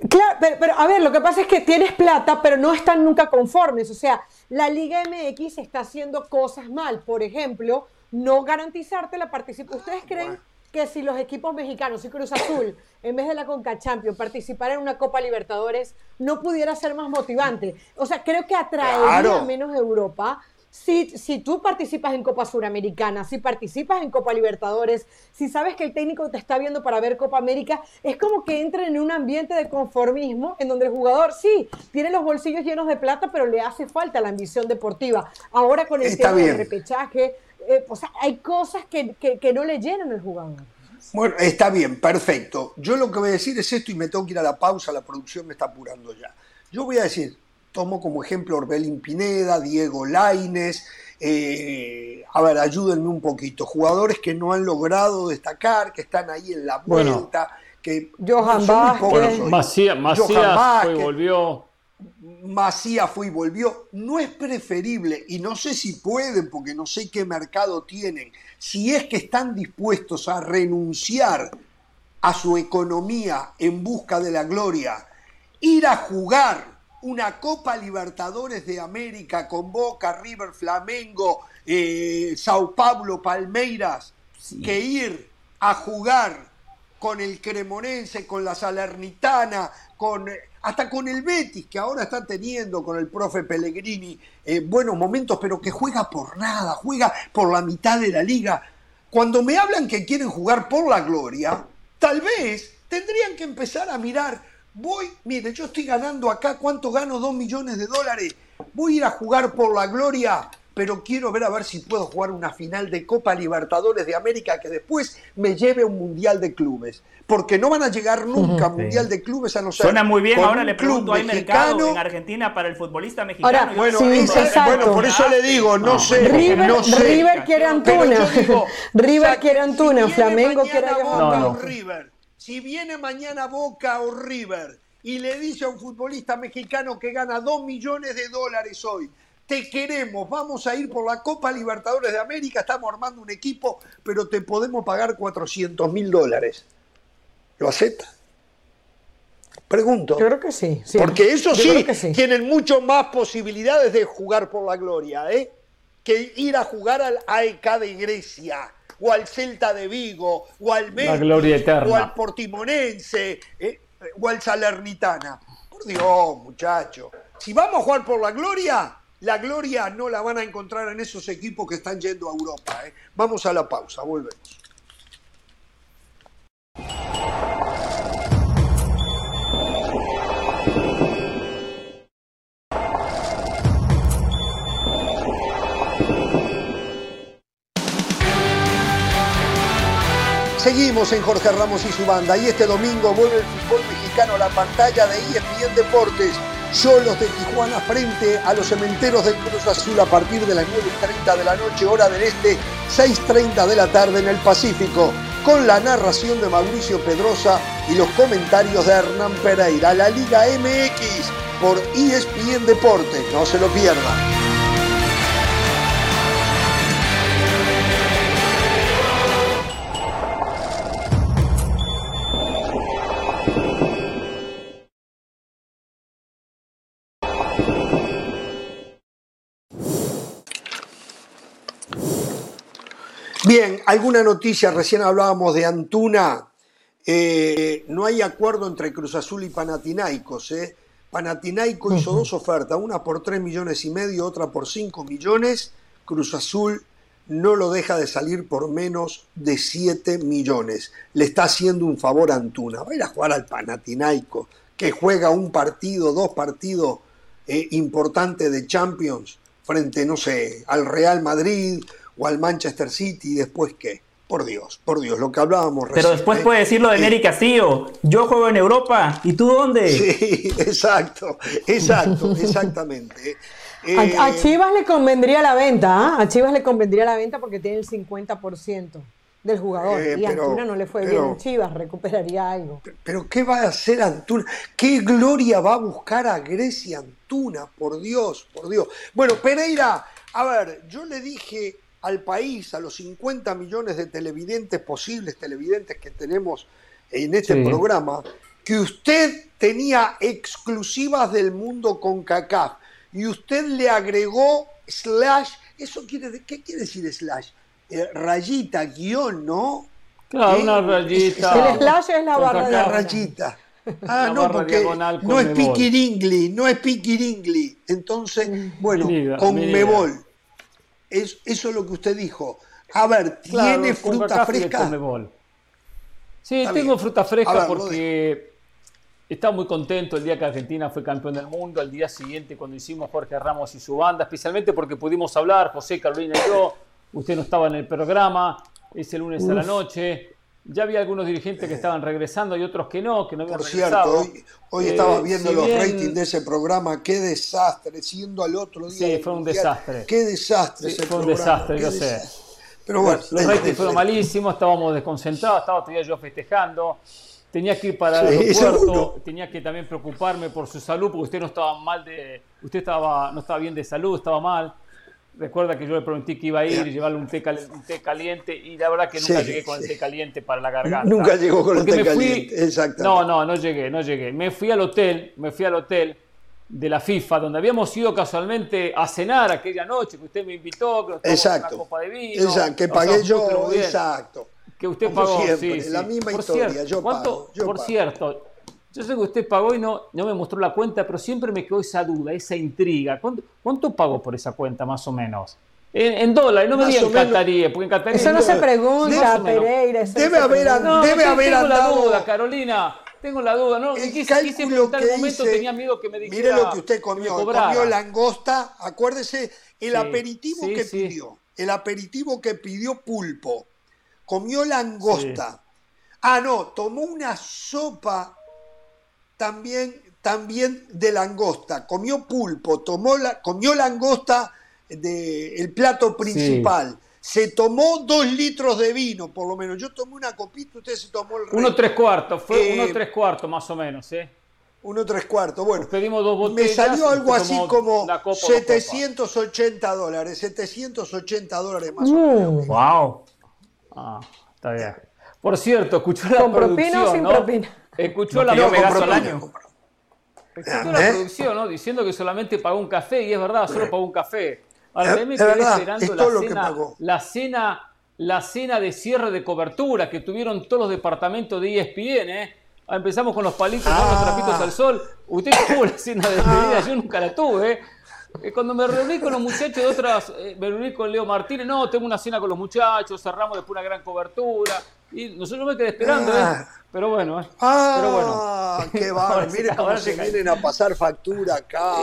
Claro, pero, a ver, lo que pasa es que tienes plata, pero no están nunca conformes. O sea, la Liga MX está haciendo cosas mal. Por ejemplo, no garantizarte la participación. ¿Ustedes creen que si los equipos mexicanos y Cruz Azul, en vez de la Conca Champions, participaran en una Copa Libertadores, no pudiera ser más motivante? O sea, creo que atraería menos Europa si, si tú participas en Copa Suramericana, si participas en Copa Libertadores, si sabes que el técnico te está viendo para ver Copa América, es como que entran en un ambiente de conformismo en donde el jugador sí tiene los bolsillos llenos de plata, pero le hace falta la ambición deportiva. Ahora con el tema del repechaje, eh, o sea, hay cosas que, que no le llenan al jugador. Bueno, está bien, perfecto. Yo lo que voy a decir es esto y me tengo que ir a la pausa, la producción me está apurando ya. Yo voy a decir, tomo como ejemplo Orbelín Pineda, Diego Laines, eh, a ver, ayúdenme un poquito, jugadores que no han logrado destacar, que están ahí en la vuelta, que Johan Vázquez, Macías, Macías volvió. Macías fue y volvió. No es preferible, y no sé si pueden, porque no sé qué mercado tienen, si es que están dispuestos a renunciar a su economía en busca de la gloria, ir a jugar una Copa Libertadores de América con Boca, River, Flamengo, eh, Sao Paulo, Palmeiras, que ir a jugar con el Cremonense, con la Salernitana, con, hasta con el Betis, que ahora está teniendo con el profe Pellegrini eh, buenos momentos, pero que juega por nada, juega por la mitad de la liga. Cuando me hablan que quieren jugar por la gloria, tal vez tendrían que empezar a mirar, voy, mire, yo estoy ganando acá, ¿cuánto gano? Dos millones de dólares. Voy a ir a jugar por la gloria pero quiero ver a ver si puedo jugar una final de Copa Libertadores de América que después me lleve a un Mundial de Clubes. Porque no van a llegar nunca a Mundial de Clubes a no ser. Suena muy bien, ahora le pregunto, ¿hay mercado en Argentina para el futbolista mexicano? bueno, bueno, por eso le digo, no, sé. River, no sé. River quiere Antuna. River quiere Antuna, Flamengo quiere Boca o River. Si viene mañana Boca o River y le dice a un futbolista mexicano que gana 2 millones de dólares hoy, te queremos, vamos a ir por la Copa Libertadores de América, estamos armando un equipo, pero te podemos pagar 400 mil dólares. ¿Lo acepta? Pregunto. Yo creo que sí. Porque eso sí, tienen mucho más posibilidades de jugar por la gloria, ¿eh? Que ir a jugar al AEK de Grecia, o al Celta de Vigo, o al Betis, o al Portimonense, ¿eh? o al Salernitana. Por Dios, muchacho. Si vamos a jugar por la gloria, la gloria no la van a encontrar en esos equipos que están yendo a Europa. ¿eh? Vamos a la pausa, volvemos. Seguimos en Jorge Ramos y su banda y este domingo vuelve el fútbol mexicano a la pantalla de ESPN Deportes Solos de Tijuana frente a los cementeros del Cruz Azul a partir de las 9.30 de la noche, hora del este, 6.30 de la tarde en el Pacífico, con la narración de Mauricio Pedrosa y los comentarios de Hernán Pereira. La Liga MX por ESPN Deportes, no se lo pierdan. Bien, alguna noticia, recién hablábamos de Antuna. Eh, no hay acuerdo entre Cruz Azul y Panatinaicos. ¿eh? Panatinaico hizo dos ofertas, una por 3 millones y medio, otra por 5 millones. Cruz Azul no lo deja de salir por menos de 7 millones. Le está haciendo un favor a Antuna. Va a ir a jugar al Panatinaico, que juega un partido, dos partidos eh, importantes de Champions frente, no sé, al Real Madrid o al Manchester City y después qué. Por Dios, por Dios, lo que hablábamos recién. Pero después ¿eh? puede decirlo de Nery Castillo. Yo juego en Europa. ¿Y tú dónde? Sí, exacto, exacto, exactamente. a, eh, Chivas le convendría la venta, ¿ah? A Chivas le convendría la venta porque tiene el 50% del jugador. Eh, y a Antuna no le fue bien en Chivas, recuperaría algo. Pero ¿qué va a hacer Antuna? ¿Qué gloria va a buscar a Grecia Antuna? Por Dios, por Dios. Bueno, Pereira, a ver, yo le dije al país, a los 50 millones de televidentes, posibles televidentes que tenemos en este programa, que usted tenía exclusivas del mundo con CACAF y usted le agregó slash, eso quiere, ¿qué quiere decir slash? Eh, rayita, guion, ¿no? Claro, una ¿Eh? rayita. El slash es la barra de la rayita. Ah, no, porque no es piquiringli, no es piquiringli. Entonces, bueno, con Mebol eso es lo que usted dijo. A ver, ¿tiene fruta fresca? Sí, tengo fruta fresca porque estaba muy contento el día que Argentina fue campeón del mundo, al día siguiente cuando hicimos Jorge Ramos y su banda, especialmente porque pudimos hablar, José, Carolina y yo, usted no estaba en el programa, ese lunes a la noche, ya había algunos dirigentes que estaban regresando y otros que no, que no habían Por cierto, hoy, estaba eh, viendo los ratings de ese programa, qué desastre, siendo al otro día. Sí, fue un desastre. Qué desastre ese Fue un desastre, yo sé. Pero bueno, los ratings fueron malísimos, estábamos desconcentrados, estaba todavía yo festejando. tenía que ir para el aeropuerto, tenía que también preocuparme por su salud, porque usted no estaba mal de, usted estaba, no estaba bien de salud, estaba mal. Recuerda que yo le prometí que iba a ir y llevarle un té, caliente y la verdad que nunca llegué con el té caliente para la garganta. Nunca llegó con el té caliente, exactamente. No, no, no llegué, no llegué. Me fui al hotel, me fui al hotel de la FIFA, donde habíamos ido casualmente a cenar aquella noche, que usted me invitó, que nos exacto, una copa de vino. Exacto, que pagué yo, exacto. Que usted pagó, siempre, la misma historia, yo pago. por cierto, yo sé que usted pagó y no, no me mostró la cuenta, pero siempre me quedó esa duda, esa intriga. ¿Cuánto, cuánto pagó por esa cuenta, más o menos? En, dólares, no me diga en cataríes, porque en cataríes... Eso no se pregunta, Pereira. debe haber, no, debe haber tengo la duda, Carolina. Tengo la duda, ¿no? El quise, quise preguntar momento, tenía miedo que me dijera... Mire lo que usted comió, comió langosta, acuérdese, el aperitivo que pidió, el aperitivo que pidió pulpo, comió langosta. Ah, no, tomó una sopa también, también de langosta, comió pulpo, tomó la, comió langosta del plato principal. Se tomó dos litros de vino, por lo menos. Yo tomé una copita, usted se tomó el Uno tres cuartos, fue uno eh, tres cuartos más o menos, ¿eh? Uno tres cuartos, bueno. pedimos dos botellas. Me salió algo así como 780 dólares, 780 dólares más o menos. ¡Wow! Ah, está bien. Por cierto, escuchó la ¿Con propina o sin propina? Escuchó la, año. Escuchó la ¿Eh? producción, ¿no? Diciendo que solamente pagó un café, y es verdad, solo pagó un café. Ahora, me quedé esperando la cena, la cena, la cena de cierre de cobertura que tuvieron todos los departamentos de ESPN, ¿eh? Ah, empezamos con los palitos, con los trapitos al sol. Usted tuvo la cena de despedida, yo nunca la tuve. ¿eh? Eh, cuando me reuní con los muchachos de otras, me reuní con Leo Martínez, no, tengo una cena con los muchachos, cerramos después una gran cobertura. Y nosotros me quedé esperando, ¿eh? Ah. Pero bueno, ¿eh? Ah, pero bueno. qué va. Mire cómo se vienen a pasar factura acá.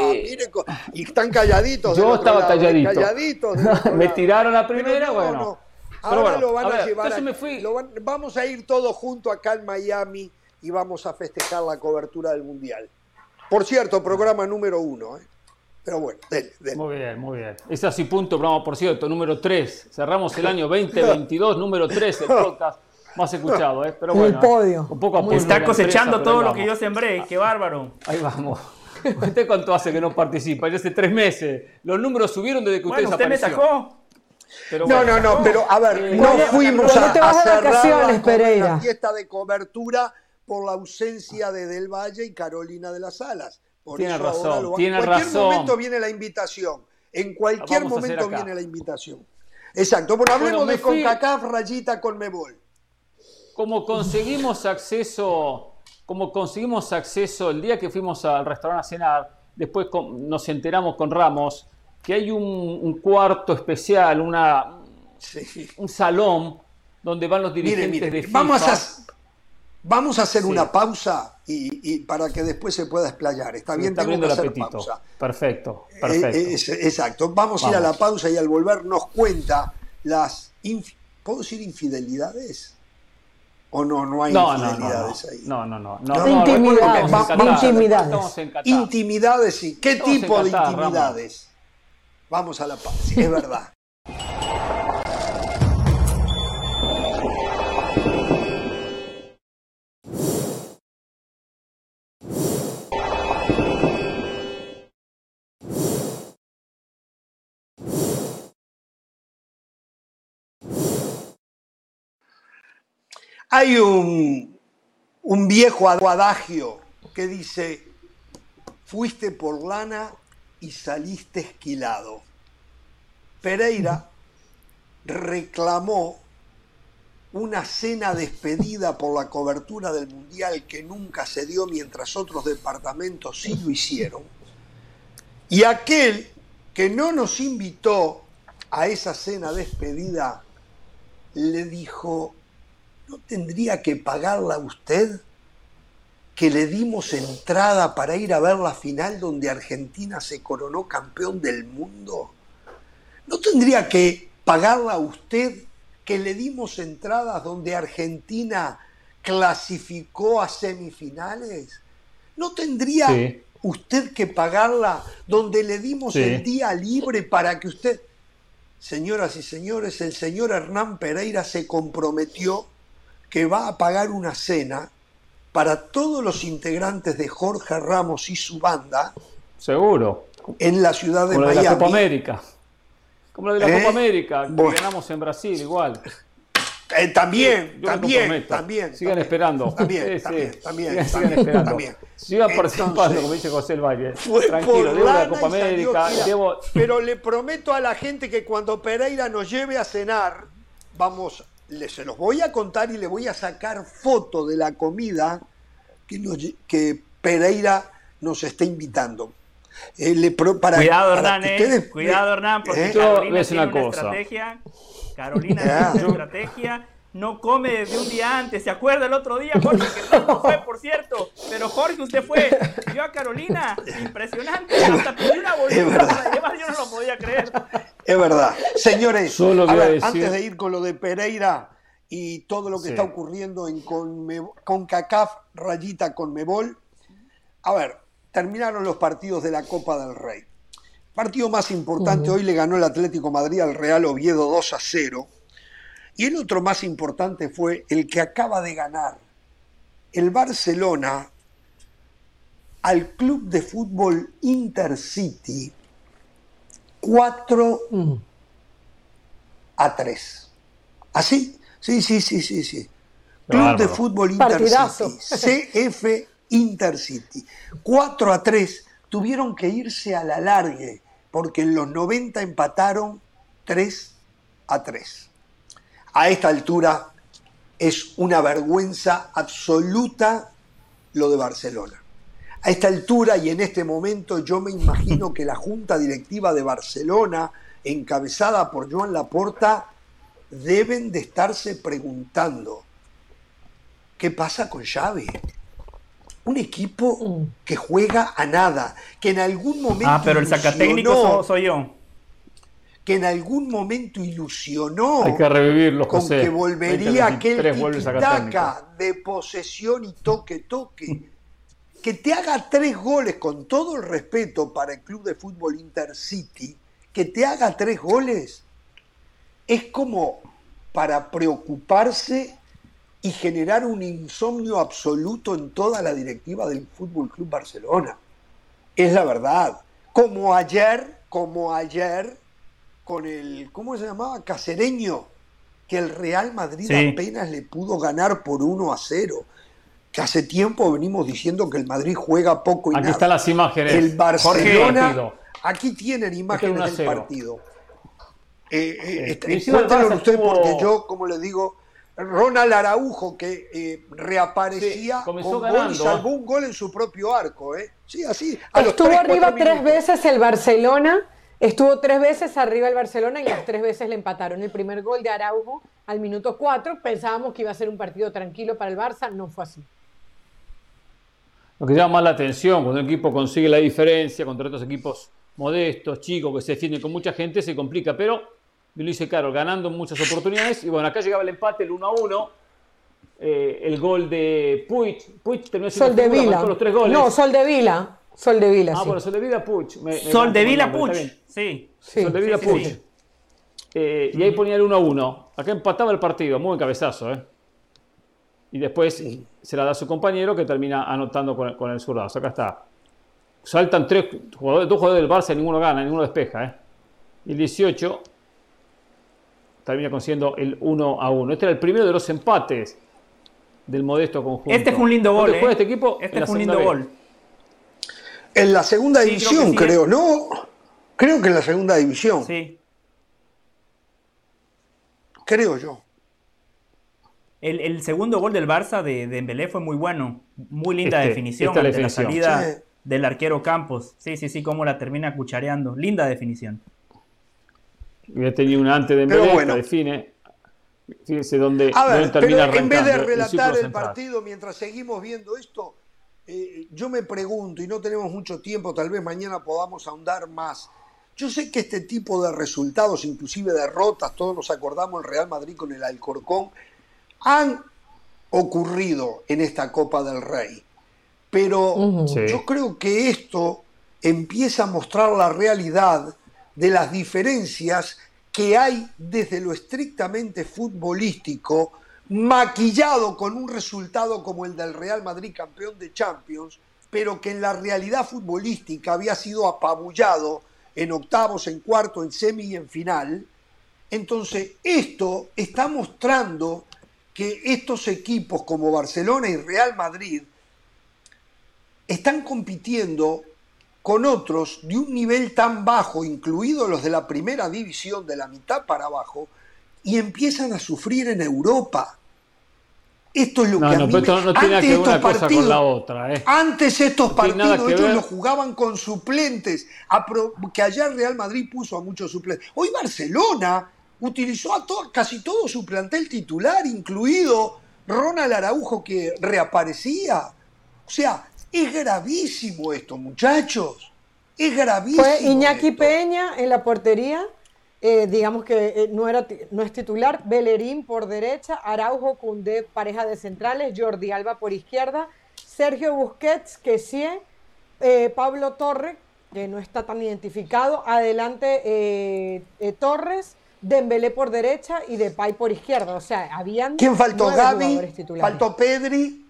y están calladitos. Yo estaba ¿eh? calladito. Calladitos me tiraron la primera, bueno. Ahora lo van a, llevar. me fui. vamos a ir todos juntos acá en Miami y vamos a festejar la cobertura del Mundial. Por cierto, programa número uno, ¿eh? Pero bueno, dele, dele. Muy bien, muy bien. Es así, punto, programa, por cierto, número 3. Cerramos el año 2022, número 3, el podcast más escuchado, ¿eh? Pero bueno, el podio. Un poco a Está cosechando todo lo que yo sembré, qué bárbaro. Ahí vamos. ¿Usted cuánto hace que no participa? Ya hace tres meses. Los números subieron desde que usted usted me sacó. no, no, no, pero a ver, eh, no fuimos a, a cerrar la, fiesta de cobertura por la ausencia de Del Valle y Carolina de las Alas. Por tiene razón, tiene en cualquier momento viene la invitación. En cualquier momento viene la invitación. Exacto. Bueno, hablemos de CONCACAF, rayita con Mebol como conseguimos acceso, como conseguimos acceso el día que fuimos al restaurante a cenar, después nos enteramos con Ramos que hay un, cuarto especial, una, un salón donde van los dirigentes de FIFA. Vamos a, vamos a hacer una pausa y, para que después se pueda explayar. Está bien, está tengo que hacer pausa. Perfecto, eh, perfecto. exacto. Vamos, a ir a la pausa y al volver nos cuenta las, ¿puedo decir infidelidades? ¿O no, no hay infidelidades ahí? No, no, no. intimidades. intimidades. Intimidades, sí. ¿Qué tipo de intimidades? Vamos a la paz, es verdad. Hay un, viejo adagio que dice, fuiste por lana y saliste esquilado. Pereira reclamó una cena despedida por la cobertura del Mundial que nunca se dio mientras otros departamentos sí lo hicieron. Y aquel que no nos invitó a esa cena despedida le dijo, ¿no tendría que pagarla usted? Que le dimos entrada para ir a ver la final donde Argentina se coronó campeón del mundo. ¿No tendría que pagarla usted que le dimos entradas donde Argentina clasificó a semifinales? ¿No tendría usted que pagarla donde le dimos el día libre para que usted... Señoras y señores, el señor Hernán Pereira se comprometió que va a pagar una cena para todos los integrantes de Jorge Ramos y su banda. Seguro. En la ciudad de Como Miami. de la Copa América. Como lo de la ¿Eh? Copa América, que ganamos en Brasil igual. Eh, también, también, también. Sigan esperando. También, también, también, sigan esperando. También. Sigan participando, como dice José El Valle. Tranquilo, debo la Copa América. Pero le prometo a la gente que cuando Pereira nos lleve a cenar, vamos, se los voy a contar y le voy a sacar foto de la comida que, que Pereira nos está invitando. Eh, le para, cuidado, Hernán, eh. cuidado, Hernán, porque ¿eh? Carolina tiene una, cosa. estrategia. Carolina tiene una estrategia. No come desde un día antes. ¿Se acuerda el otro día, Jorge? Que no fue, por cierto. Pero Jorge, usted fue. Vio a Carolina. Impresionante. Hasta pidió una bolsa Yo no lo podía creer. Es verdad. Señores, Solo a ver, antes de ir con lo de Pereira y todo lo que está ocurriendo en con CACAF, rayita con Mebol. A ver, terminaron los partidos de la Copa del Rey. Partido más importante, hoy le ganó el Atlético Madrid al Real Oviedo 2 a 0. Y el otro más importante fue el que acaba de ganar el Barcelona al club de fútbol Intercity 4 a 3. ¿Así? Sí, sí, sí, sí, sí. Club de fútbol Intercity, CF Intercity. 4 a 3 tuvieron que irse a la largue porque en los 90 empataron 3 a 3. A esta altura es una vergüenza absoluta lo de Barcelona. A esta altura y en este momento yo me imagino que la junta directiva de Barcelona, encabezada por Joan Laporta, deben de estarse preguntando, ¿qué pasa con Xavi? un equipo mm. que juega a nada, que en algún momento. Ah, pero el sacatécnico soy yo. Que en algún momento ilusionó. Hay que revivirlo, Con que volvería aquel taca de posesión y toque-toque. Que te haga tres goles, con todo el respeto para el club de fútbol Intercity, que te haga tres goles, es como para preocuparse y generar un insomnio absoluto en toda la directiva del Fútbol Club Barcelona. Es la verdad. Como ayer, como ayer, con el, ¿cómo se llamaba? Cacereño, que el Real Madrid apenas le pudo ganar por 1 a 0. Que hace tiempo venimos diciendo que el Madrid juega poco y Aquí están las imágenes. El Barcelona. aquí tienen imágenes del partido. Eh, eh, eh usted porque yo, como le digo, Ronald Araujo que eh, reaparecía con gol y salvó un gol en su propio arco, ¿eh? Sí, así. Estuvo arriba tres veces el Barcelona, estuvo tres veces arriba el Barcelona y las tres veces le empataron. El primer gol de Araujo al minuto cuatro, pensábamos que iba a ser un partido tranquilo para el Barça, no fue así. Lo que llama más la atención, cuando un equipo consigue la diferencia contra otros equipos modestos, chicos, que se defienden con mucha gente, se complica, pero lo hice Caro, ganando muchas oportunidades. Y bueno, acá llegaba el empate, el 1 a 1. Eh, el gol de Puig. Puig terminó siendo Sol de Vila. los tres goles. No, Sol de Vila. Sol de Vila. Ah, bueno, Sol de Vila, Puig. Sol de Vila, Puig. Sí. sí. Sol de Vila, sí, Puig. Eh, y ahí ponía el 1 a 1. Acá empataba el partido, muy cabezazo, ¿eh? Y después se la da a su compañero que termina anotando con el, con el zurdazo. Acá está. Saltan tres jugadores, dos jugadores del Barça y ninguno gana, ninguno despeja, ¿eh? Y el 18 termina consiguiendo el 1 a 1. Este era el primero de los empates del modesto conjunto. Este es un lindo gol. ¿eh? este equipo? Este es un lindo gol. En la segunda división, creo, ¿eh? ¿no? Creo que en la segunda división. Sí. Creo yo. El, segundo gol del Barça de, de fue muy bueno. Muy linda este, definición de la salida del arquero Campos. Sí, sí, sí, cómo la termina cuchareando. Linda definición. Había tenido una antes de Mbele, bueno. define. Fíjense dónde, a ver, termina pero En vez de relatar el, partido mientras seguimos viendo esto, eh, yo me pregunto, y no tenemos mucho tiempo, tal vez mañana podamos ahondar más. Yo sé que este tipo de resultados, inclusive derrotas, todos nos acordamos el Real Madrid con el Alcorcón, han ocurrido en esta Copa del Rey. Pero yo creo que esto empieza a mostrar la realidad de las diferencias que hay desde lo estrictamente futbolístico maquillado con un resultado como el del Real Madrid campeón de Champions, pero que en la realidad futbolística había sido apabullado en octavos, en cuarto, en semi y en final. Entonces, esto está mostrando que estos equipos como Barcelona y Real Madrid están compitiendo con otros de un nivel tan bajo, incluidos los de la primera división, de la mitad para abajo, y empiezan a sufrir en Europa. Esto es lo que a mí no, tiene que ver una cosa con la otra. ¿eh? Antes estos partidos ellos lo jugaban con suplentes, que ayer Real Madrid puso a muchos suplentes. Hoy Barcelona utilizó a casi todo su plantel titular, incluido Ronald Araujo que reaparecía. O sea, es gravísimo esto, muchachos. Es gravísimo. Fue Iñaki Peña en la portería. Eh, digamos que eh, no, era, no es titular, Bellerín por derecha, Araujo Cundé, pareja de centrales, Jordi Alba por izquierda, Sergio Busquets, que sí, eh, Pablo Torre, que no está tan identificado, adelante Torres, Dembélé por derecha y Depay por izquierda. O sea, habían. ¿Quién faltó? Gaby, faltó Pedri.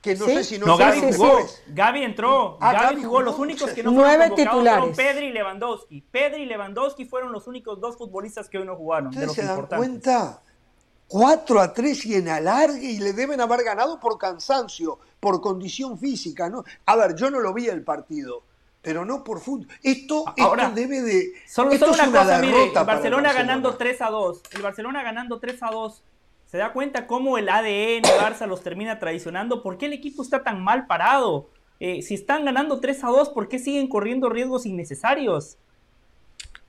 Que no sé si no, no Gaby jugó. Gaby entró. Ah, Gaby, jugó. Los únicos que no fueron titulares. fueron Pedri y Lewandowski. Pedri y Lewandowski fueron los únicos dos futbolistas que hoy no jugaron. De los se dan cuenta? 4 a 3 y en alargue y le deben haber ganado por cansancio, por condición física. ¿no? A ver, yo no lo vi el partido pero no por fútbol. Esto, Ahora, debe de. Solo, esto una, cosa, mire, el Barcelona, ganando 3 a 2. El Barcelona ganando 3 a 2. ¿Se da cuenta cómo el ADN Barça los termina traicionando? ¿Por qué el equipo está tan mal parado? Eh, si están ganando 3 a 2, ¿por qué siguen corriendo riesgos innecesarios?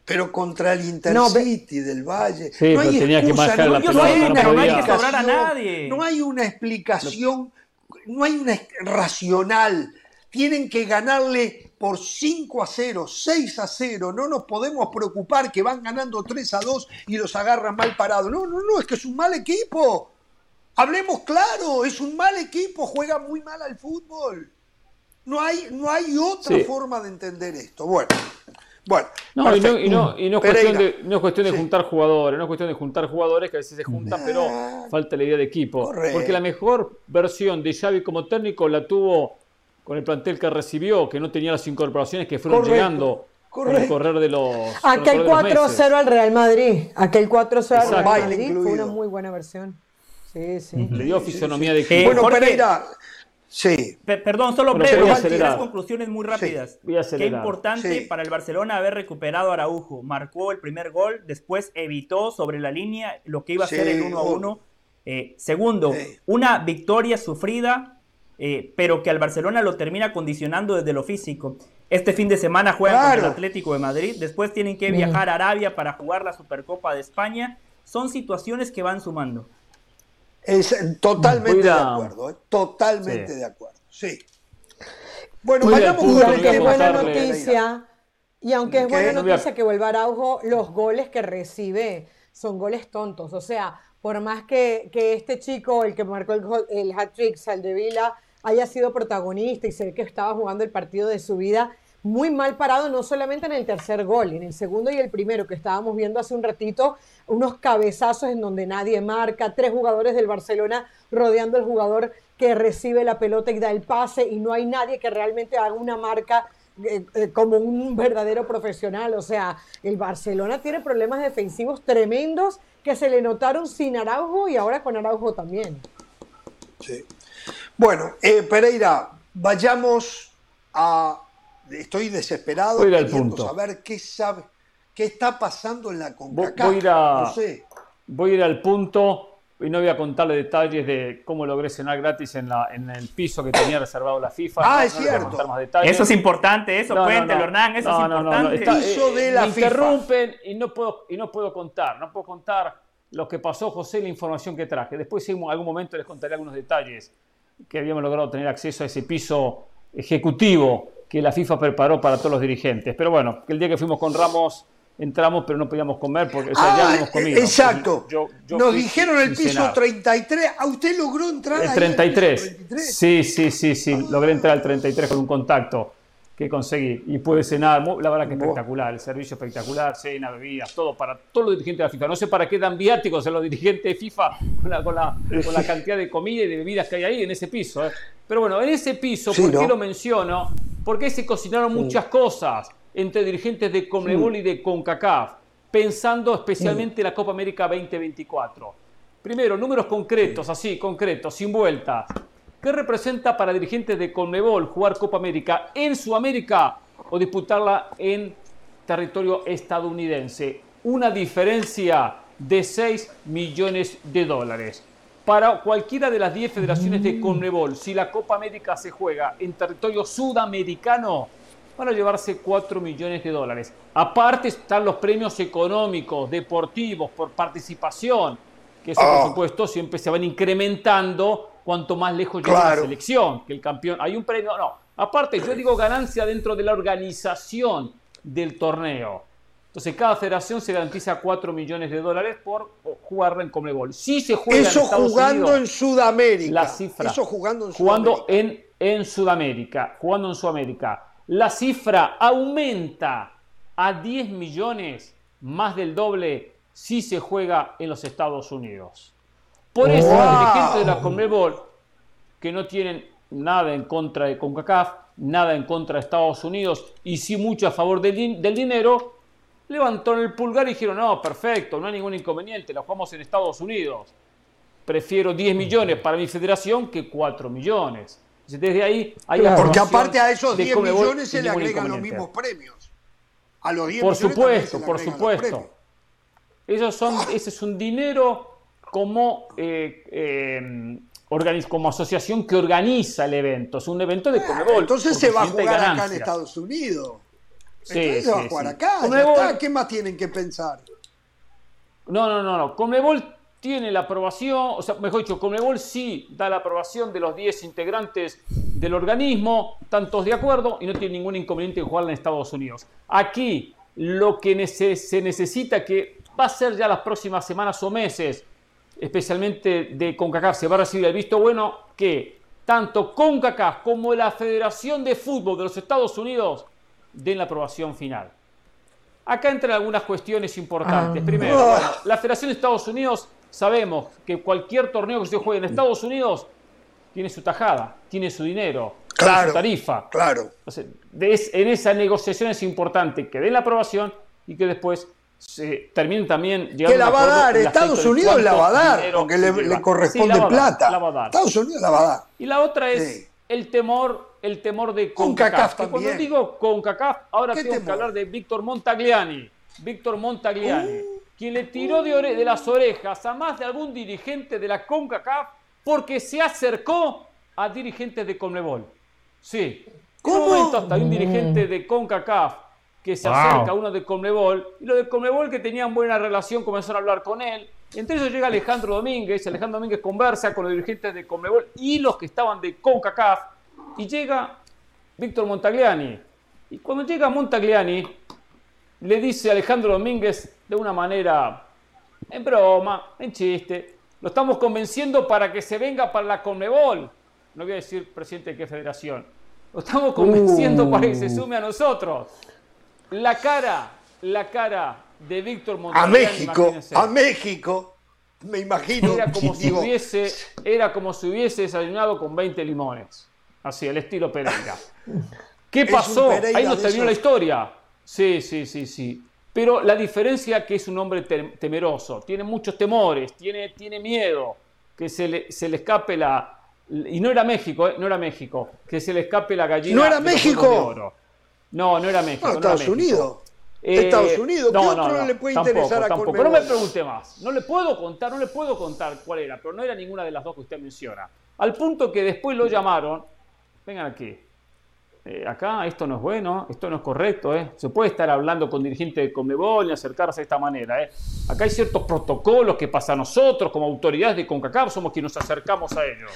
Pero contra el Intercity del Valle. no hay tenía excusa, que no, la no, hay una, no hay que sobrar a nadie. No hay una explicación, no hay una racional. Tienen que ganarle por 5 a 0, 6 a 0. No nos podemos preocupar que van ganando 3 a 2 y los agarran mal parados. No, no, no, es que es un mal equipo. Hablemos claro, es un mal equipo, juega muy mal al fútbol. No hay, no hay otra forma de entender esto. Bueno, bueno. No, y no, y no, y no, es cuestión de, no es cuestión de juntar jugadores, no es cuestión de juntar jugadores que a veces se juntan, pero falta la idea de equipo. Porque la mejor versión de Xavi como técnico la tuvo con el plantel que recibió, que no tenía las incorporaciones que fueron llegando con el correr de los. Aquel 4-0 al Real Madrid. Aquel 4-0 al Real Madrid fue una muy buena versión. Sí, sí. Le dio fisonomía de equipo. bueno, Pereira. Sí. perdón, solo breve, tres conclusiones muy rápidas. Qué importante para el Barcelona haber recuperado a Araujo. Marcó el primer gol, después evitó sobre la línea lo que iba a ser el 1 1. Eh, segundo, una victoria sufrida eh, pero que al Barcelona lo termina condicionando desde lo físico. Este fin de semana juegan contra el Atlético de Madrid, después tienen que viajar a Arabia para jugar la Supercopa de España. Son situaciones que van sumando. Es, totalmente de acuerdo, ¿eh? totalmente de acuerdo, sí. Bueno, vayamos y aunque es buena noticia, y aunque es buena noticia que vuelva Araujo, los goles que recibe son goles tontos. O sea, por más que, este chico, el que marcó el, el hat-trick, Saldevila, haya sido protagonista y sé que estaba jugando el partido de su vida muy mal parado, no solamente en el tercer gol, en el segundo y el primero que estábamos viendo hace un ratito, unos cabezazos en donde nadie marca, tres jugadores del Barcelona rodeando al jugador que recibe la pelota y da el pase y no hay nadie que realmente haga una marca eh, eh, como un verdadero profesional. O sea, el Barcelona tiene problemas defensivos tremendos que se le notaron sin Araujo y ahora con Araujo también. Sí. Bueno, eh, Pereira, vayamos a. Estoy desesperado voy a punto. saber qué sabe, qué está pasando en la CONCACAF. Voy, a ir voy a ir al punto y no voy a contarle detalles de cómo logré cenar gratis en, la, en el piso que tenía reservado la FIFA. Ah, es cierto. Eso es importante, eso no, cuéntelo, Hernán, eso es importante. Está, piso de la me interrumpen y no, puedo, y no puedo contar, no puedo contar lo que pasó, José, la información que traje. Después en algún momento les contaré algunos detalles que habíamos logrado tener acceso a ese piso ejecutivo que la FIFA preparó para todos los dirigentes. Pero bueno, el día que fuimos con Ramos entramos pero no podíamos comer porque ya ah, habíamos comido. Exacto. Nos dijeron el piso 33. ¿A usted logró entrar el 33? 33? Sí, sí, sí, sí. Logré entrar al 33 con un contacto que conseguí. Y puede cenar, la verdad que espectacular, el servicio espectacular, cena, bebidas, todo para todos los dirigentes de la FIFA. No sé para qué dan viáticos a los dirigentes de FIFA con la, cantidad de comida y de bebidas que hay ahí en ese piso. ¿eh? Pero bueno, en ese piso, ¿por qué lo menciono? Porque se cocinaron muchas cosas entre dirigentes de Conmebol y de CONCACAF, pensando especialmente en la Copa América 2024. Primero, números concretos, así, concretos, sin vueltas. ¿Qué representa para dirigentes de Conmebol jugar Copa América en Sudamérica o disputarla en territorio estadounidense? Una diferencia de 6 millones de dólares. Para cualquiera de las 10 federaciones de Conmebol, si la Copa América se juega en territorio sudamericano, van a llevarse 4 millones de dólares. Aparte están los premios económicos, deportivos, por participación, que eso por ah. supuesto siempre se van incrementando cuanto más lejos llega la selección, que el campeón. Hay un premio, no. Aparte, yo digo ganancia dentro de la organización del torneo. Entonces, cada federación se garantiza 4 millones de dólares por jugar en Comebol. Si se juega Eso en jugando en Sudamérica. La cifra. Eso jugando en Sudamérica. Jugando en, en Sudamérica. Jugando en Sudamérica. La cifra aumenta a 10 millones, más del doble, si se juega en los Estados Unidos. Por eso los dirigentes de la Conmebol, que no tienen nada en contra de CONCACAF, nada en contra de Estados Unidos y sí mucho a favor del, dinero, levantaron el pulgar y dijeron, no, perfecto, no hay ningún inconveniente, la jugamos en Estados Unidos. Prefiero 10 millones para mi federación que 4 millones. Desde ahí hay Porque aparte a esos 10 millones se le agregan los mismos premios. A los 10 por supuesto, por supuesto. Esos son, ese es un dinero como, eh, eh, como asociación que organiza el evento. Es un evento de ah, Conmebol. Entonces se va a jugar acá en Estados Unidos. Sí, se va a jugar acá. ¿Qué más tienen que pensar? No, no, no, no. Conmebol tiene la aprobación, o sea, mejor dicho, Conmebol sí da la aprobación de los 10 integrantes del organismo, tantos de acuerdo, y no tiene ningún inconveniente en jugar en Estados Unidos. Aquí lo que se necesita, que va a ser ya las próximas semanas o meses, especialmente de CONCACAF, se va a recibir el visto bueno que tanto CONCACAF como la Federación de Fútbol de los Estados Unidos den la aprobación final. Acá entran algunas cuestiones importantes. Ah. Primero, la Federación de Estados Unidos, sabemos que cualquier torneo que se juegue en Estados Unidos tiene su tajada, tiene su dinero, tiene su tarifa. Claro. en esa negociación es importante que den la aprobación y que después se también llegando Que la va a dar, Estados Unidos la va a dar, porque le, corresponde plata. Estados Unidos la va a dar. Y la otra es el temor, el temor de CONCACAF. CONCACAF cuando digo CONCACAF, ahora tengo que hablar de Víctor Montagliani. Víctor Montagliani, uh. quien le tiró de, de las orejas a más de algún dirigente de la CONCACAF porque se acercó a dirigentes de CONMEBOL. Sí. ¿Cómo? En un momento hasta un dirigente de CONCACAF que se acerca a uno de Conmebol, y los de Conmebol que tenían buena relación comenzaron a hablar con él. Entre ellos llega Alejandro Domínguez, Alejandro Domínguez conversa con los dirigentes de Conmebol y los que estaban de CONCACAF, y llega Víctor Montagliani. Y cuando llega Montagliani, le dice a Alejandro Domínguez de una manera, en broma, en chiste, lo estamos convenciendo para que se venga para la Conmebol. No voy a decir presidente de qué federación. Lo estamos convenciendo para que se sume a nosotros. La cara, la cara de Víctor Montagliani. A México, a México. Me imagino. Era como, si hubiese, era como si hubiese desayunado con 20 limones. Así, el estilo Pereira. ¿Qué pasó? Ahí nos terminó la historia. Sí, sí, sí, sí. Pero la diferencia es que es un hombre temeroso, tiene muchos temores, tiene, tiene miedo, que se le, se le escape la... Y no era México, ¿eh? no era México, que se le escape la gallina. ¿No era México? No, no era México. Estados Unidos. Eh, Estados Unidos, ¿qué no, otro no, le puede interesar a tampoco. No me pregunte más. No le puedo contar, no le puedo contar cuál era, pero no era ninguna de las dos que usted menciona. Al punto que después lo llamaron. Vengan aquí. Eh, acá esto no es bueno, esto no es correcto. ¿eh? Se puede estar hablando con dirigentes de Conmebol y acercarse de esta manera. ¿eh? Acá hay ciertos protocolos que pasa a nosotros como autoridades de CONCACAF, somos quienes nos acercamos a ellos.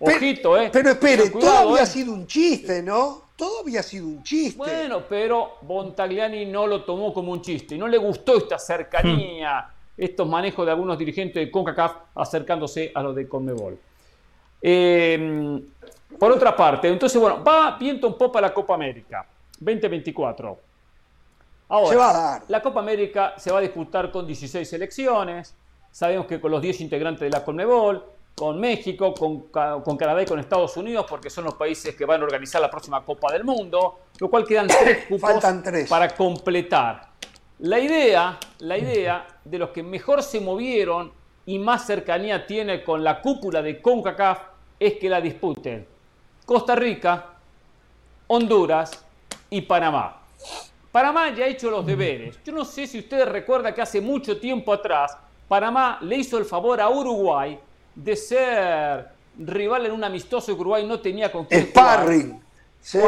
Ojito, ¿eh? Pero espere, todo había sido un chiste, ¿no? todo había sido un chiste. Bueno, pero Montagliani no lo tomó como un chiste. No le gustó esta cercanía, hmm. estos manejos de algunos dirigentes de CONCACAF acercándose a los de CONMEBOL. Em, por otra parte, entonces, bueno, va viento un poco a la Copa América. 2024. Ahora, se va a dar. la Copa América se va a disputar con 16 selecciones. Sabemos que con los 10 integrantes de la Conmebol, con México, con, con, Canadá y con Estados Unidos, porque son los países que van a organizar la próxima Copa del Mundo, lo cual quedan tres cupos para completar. La idea, la idea de los que mejor se movieron y más cercanía tiene con la cúpula de CONCACAF es que la disputen Costa Rica, Honduras y Panamá. Panamá ya ha hecho los deberes. Yo no sé si ustedes recuerdan que hace mucho tiempo atrás Panamá le hizo el favor a Uruguay de ser rival en un amistoso que Uruguay no tenía con quién Sparring. Sí,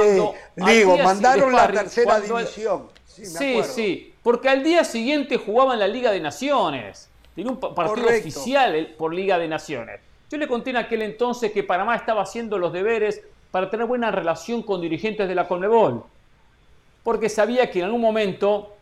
digo, mandaron la tercera división. Sí, sí, porque al día siguiente jugaban la Liga de Naciones. Tenía un partido oficial por Liga de Naciones. Yo le conté en aquel entonces que Panamá estaba haciendo los deberes para tener buena relación con dirigentes de la Conmebol. Porque sabía que en algún momento,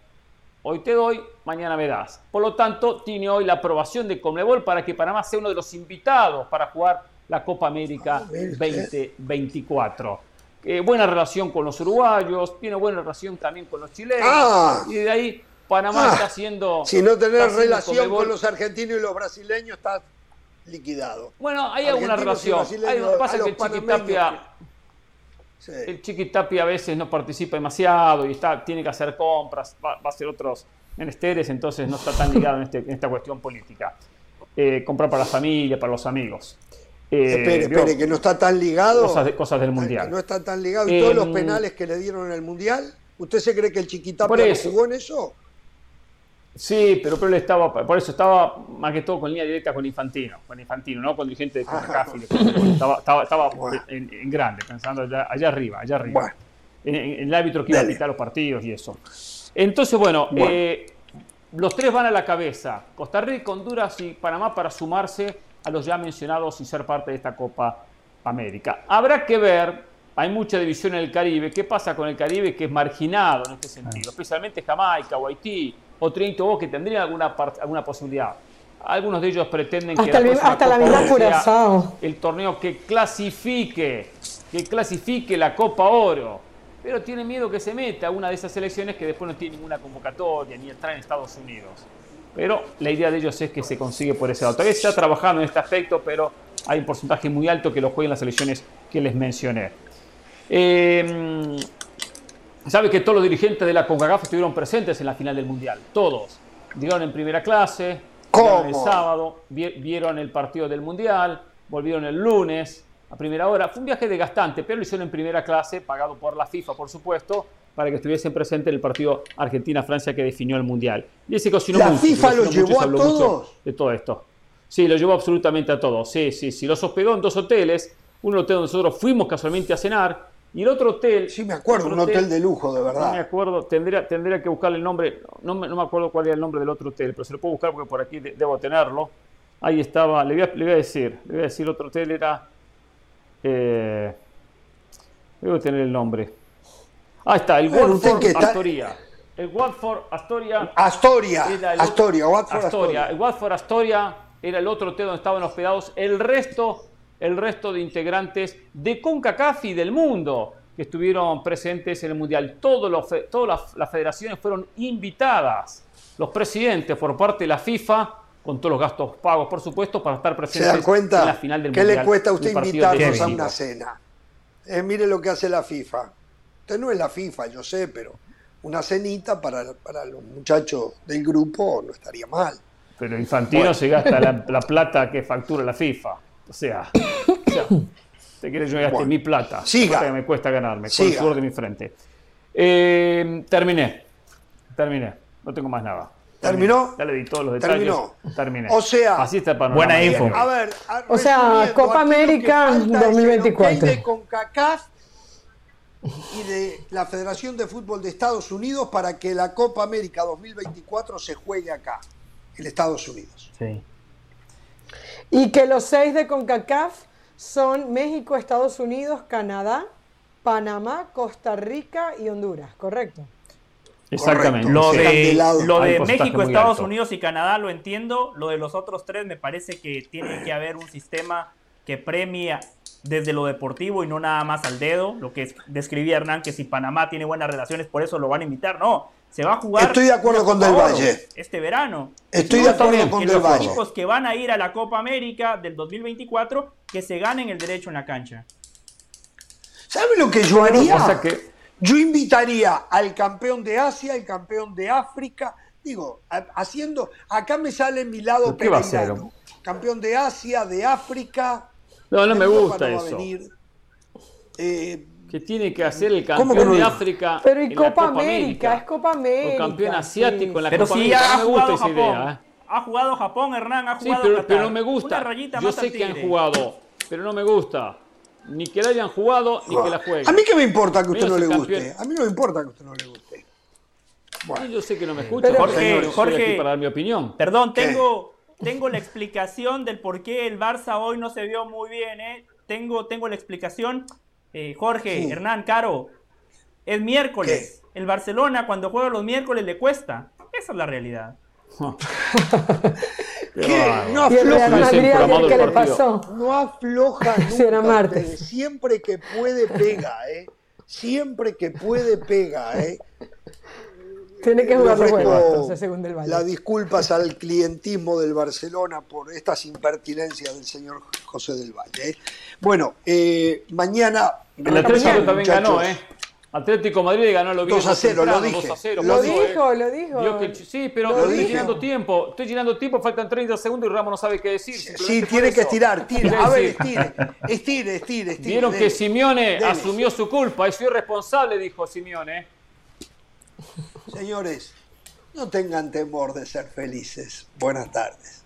hoy te doy, mañana me das. Por lo tanto, tiene hoy la aprobación de Conmebol para que Panamá sea uno de los invitados para jugar la Copa América 2024. Eh, buena relación con los uruguayos, tiene buena relación también con los chilenos. Ah. y de ahí Panamá ah. está haciendo. Si no tenés relación con los argentinos y los brasileños, está liquidado. Bueno, hay alguna relación. Hay, pasa que el El Chiquitapia a veces no participa demasiado y está, tiene que hacer compras, va, a hacer otros menesteres, entonces no está tan ligado en, este, en esta cuestión política. Eh, comprar para la familia, para los amigos. Eh, espere, espere, que no está tan ligado. Cosas, cosas del Mundial. no está tan ligado. ¿Y todos los penales que le dieron en el Mundial? ¿Usted se cree que el Chiquitapia jugó en eso? Sí, pero, estaba, por eso estaba más que todo con línea directa con Infantino, con Infantino, no con dirigente de CONCACAF. estaba, estaba, estaba en, grande, pensando allá, allá arriba, allá arriba. En, el árbitro que iba a quitar los partidos y eso. Entonces, bueno, Eh, los tres van a la cabeza, Costa Rica, Honduras y Panamá para sumarse a los ya mencionados y ser parte de esta Copa América. Habrá que ver, hay mucha división en el Caribe, ¿qué pasa con el Caribe que es marginado en este sentido? Especialmente Jamaica o Haití o Trinidad que tendrían alguna, alguna posibilidad. Algunos de ellos pretenden que la, hasta la misma el torneo que clasifique, que clasifique la Copa Oro. Pero tiene miedo que se meta a una de esas elecciones que después no tiene ninguna convocatoria ni entrar en Estados Unidos. Pero la idea de ellos es que se consigue por ese lado. Todavía se está trabajando en este aspecto, pero hay un porcentaje muy alto que lo jueguen las elecciones que les mencioné. Eh, Sabe que todos los dirigentes de la CONCACAF estuvieron presentes en la final del Mundial. Todos. Llegaron en primera clase, el sábado, vieron el partido del Mundial, volvieron el lunes a primera hora. Fue un viaje desgastante, pero lo hicieron en primera clase, pagado por la FIFA, por supuesto, para que estuviesen presentes en el partido Argentina-Francia que definió el Mundial. Y ese cocinó ¿La FIFA lo llevó a todos? De todo esto. Sí, lo llevó absolutamente a todos. Sí, sí, sí. Los hospedó en dos hoteles. Un hotel donde nosotros fuimos casualmente a cenar y el otro hotel. Sí, me acuerdo, un hotel, de lujo, de verdad. No me acuerdo, tendría, tendría que buscarle el nombre. No me, no me, acuerdo cuál era el nombre del otro hotel, pero se lo puedo buscar porque por aquí debo tenerlo. Ahí estaba, le voy, a, le voy a decir, le voy a decir, el otro hotel era. Eh, debo tener el nombre. Ah, está, el Watford Astoria. El Watford Astoria. Astoria. Astoria, Watford Astoria. El Watford Astoria era el otro hotel donde estaban hospedados. El resto el resto de integrantes de CONCACAF y del mundo que estuvieron presentes en el Mundial. todas las, federaciones fueron invitadas, los presidentes por parte de la FIFA, con todos los gastos pagos, por supuesto, para estar presentes en la final del Mundial. ¿Qué le cuesta a usted invitarnos a una cena? Eh, mire lo que hace la FIFA. Usted no es la FIFA, yo sé, pero una cenita para, para los muchachos del grupo no estaría mal. Pero Infantino se gasta la plata que factura la FIFA. O sea, te quieres yo gaste mi plata. Siga. Que me cuesta ganarme, con el sudor de mi frente. Eh, terminé. Terminé. No tengo más nada. ¿Terminó? Ya le di todos los detalles. Terminó. Terminé. O sea, así está el Buena info. A ver, o sea, Copa América 2024. de CONCACAF y de la Federación de Fútbol de Estados Unidos para que la Copa América 2024 se juegue acá, en Estados Unidos. Sí. Y que los seis de CONCACAF son México, Estados Unidos, Canadá, Panamá, Costa Rica y Honduras, ¿correcto? Exactamente. Lo de, México, Estados Unidos y Canadá lo entiendo. Lo de los otros tres me parece que tiene que haber un sistema que premia desde lo deportivo y no nada más al dedo, lo que describía Hernán, que si Panamá tiene buenas relaciones, por eso lo van a invitar. No, se va a jugar. Estoy de acuerdo con Del Valle. Este verano. Estoy de acuerdo con Del Valle. Los equipos que van a ir a la Copa América del 2024, que se ganen el derecho en la cancha. ¿Sabe lo que yo haría? Yo invitaría al campeón de Asia, al campeón de África, digo, haciendo, acá me sale mi lado peregrino. Campeón de Asia, de África. No, no me gusta eso. Eh, ¿Qué tiene que hacer el campeón de África? Pero y Copa, América, es Copa América. O campeón asiático en la pero Copa si América. no me gusta esa idea. ¿eh? Ha jugado Japón, Hernán, ha jugado sí, pero, no me gusta. Yo sé que han jugado, pero no me gusta. Ni que la hayan jugado, ni que la jueguen. A mí qué me importa que a usted no le guste. A mí no me importa que a usted no le guste. Bueno. yo sé que no me escucha, Jorge, Jorge, para dar mi opinión. Perdón, tengo, tengo la explicación del por qué el Barça hoy no se vio muy bien. ¿eh? Tengo, tengo la explicación. Eh, Jorge, Hernán, Caro, es miércoles. El Barcelona cuando juega los miércoles le cuesta. Esa es la realidad. No afloja. ¿Qué le pasó? No afloja nunca. Siempre que puede pega, ¿eh? Siempre que puede pega, ¿eh? Tiene que jugar los juegos, según Del Valle. Las disculpas al clientismo del Barcelona por estas impertinencias del señor José del Valle. ¿eh? Bueno, eh, mañana. El Atlético también ganó, ¿eh? Atlético Madrid ganó lo 2 a 0, lo dije. 2 a 0, lo, dijo, lo dijo. sí, pero estoy llenando tiempo. Estoy llenando tiempo, faltan 30 segundos y Ramos no sabe qué decir. Sí, tiene que estirar, tire. A ver, estire, estire, estire. estire Vieron que Simeone asumió su culpa y soy responsable, dijo Simeone. Señores, no tengan temor de ser felices. Buenas tardes.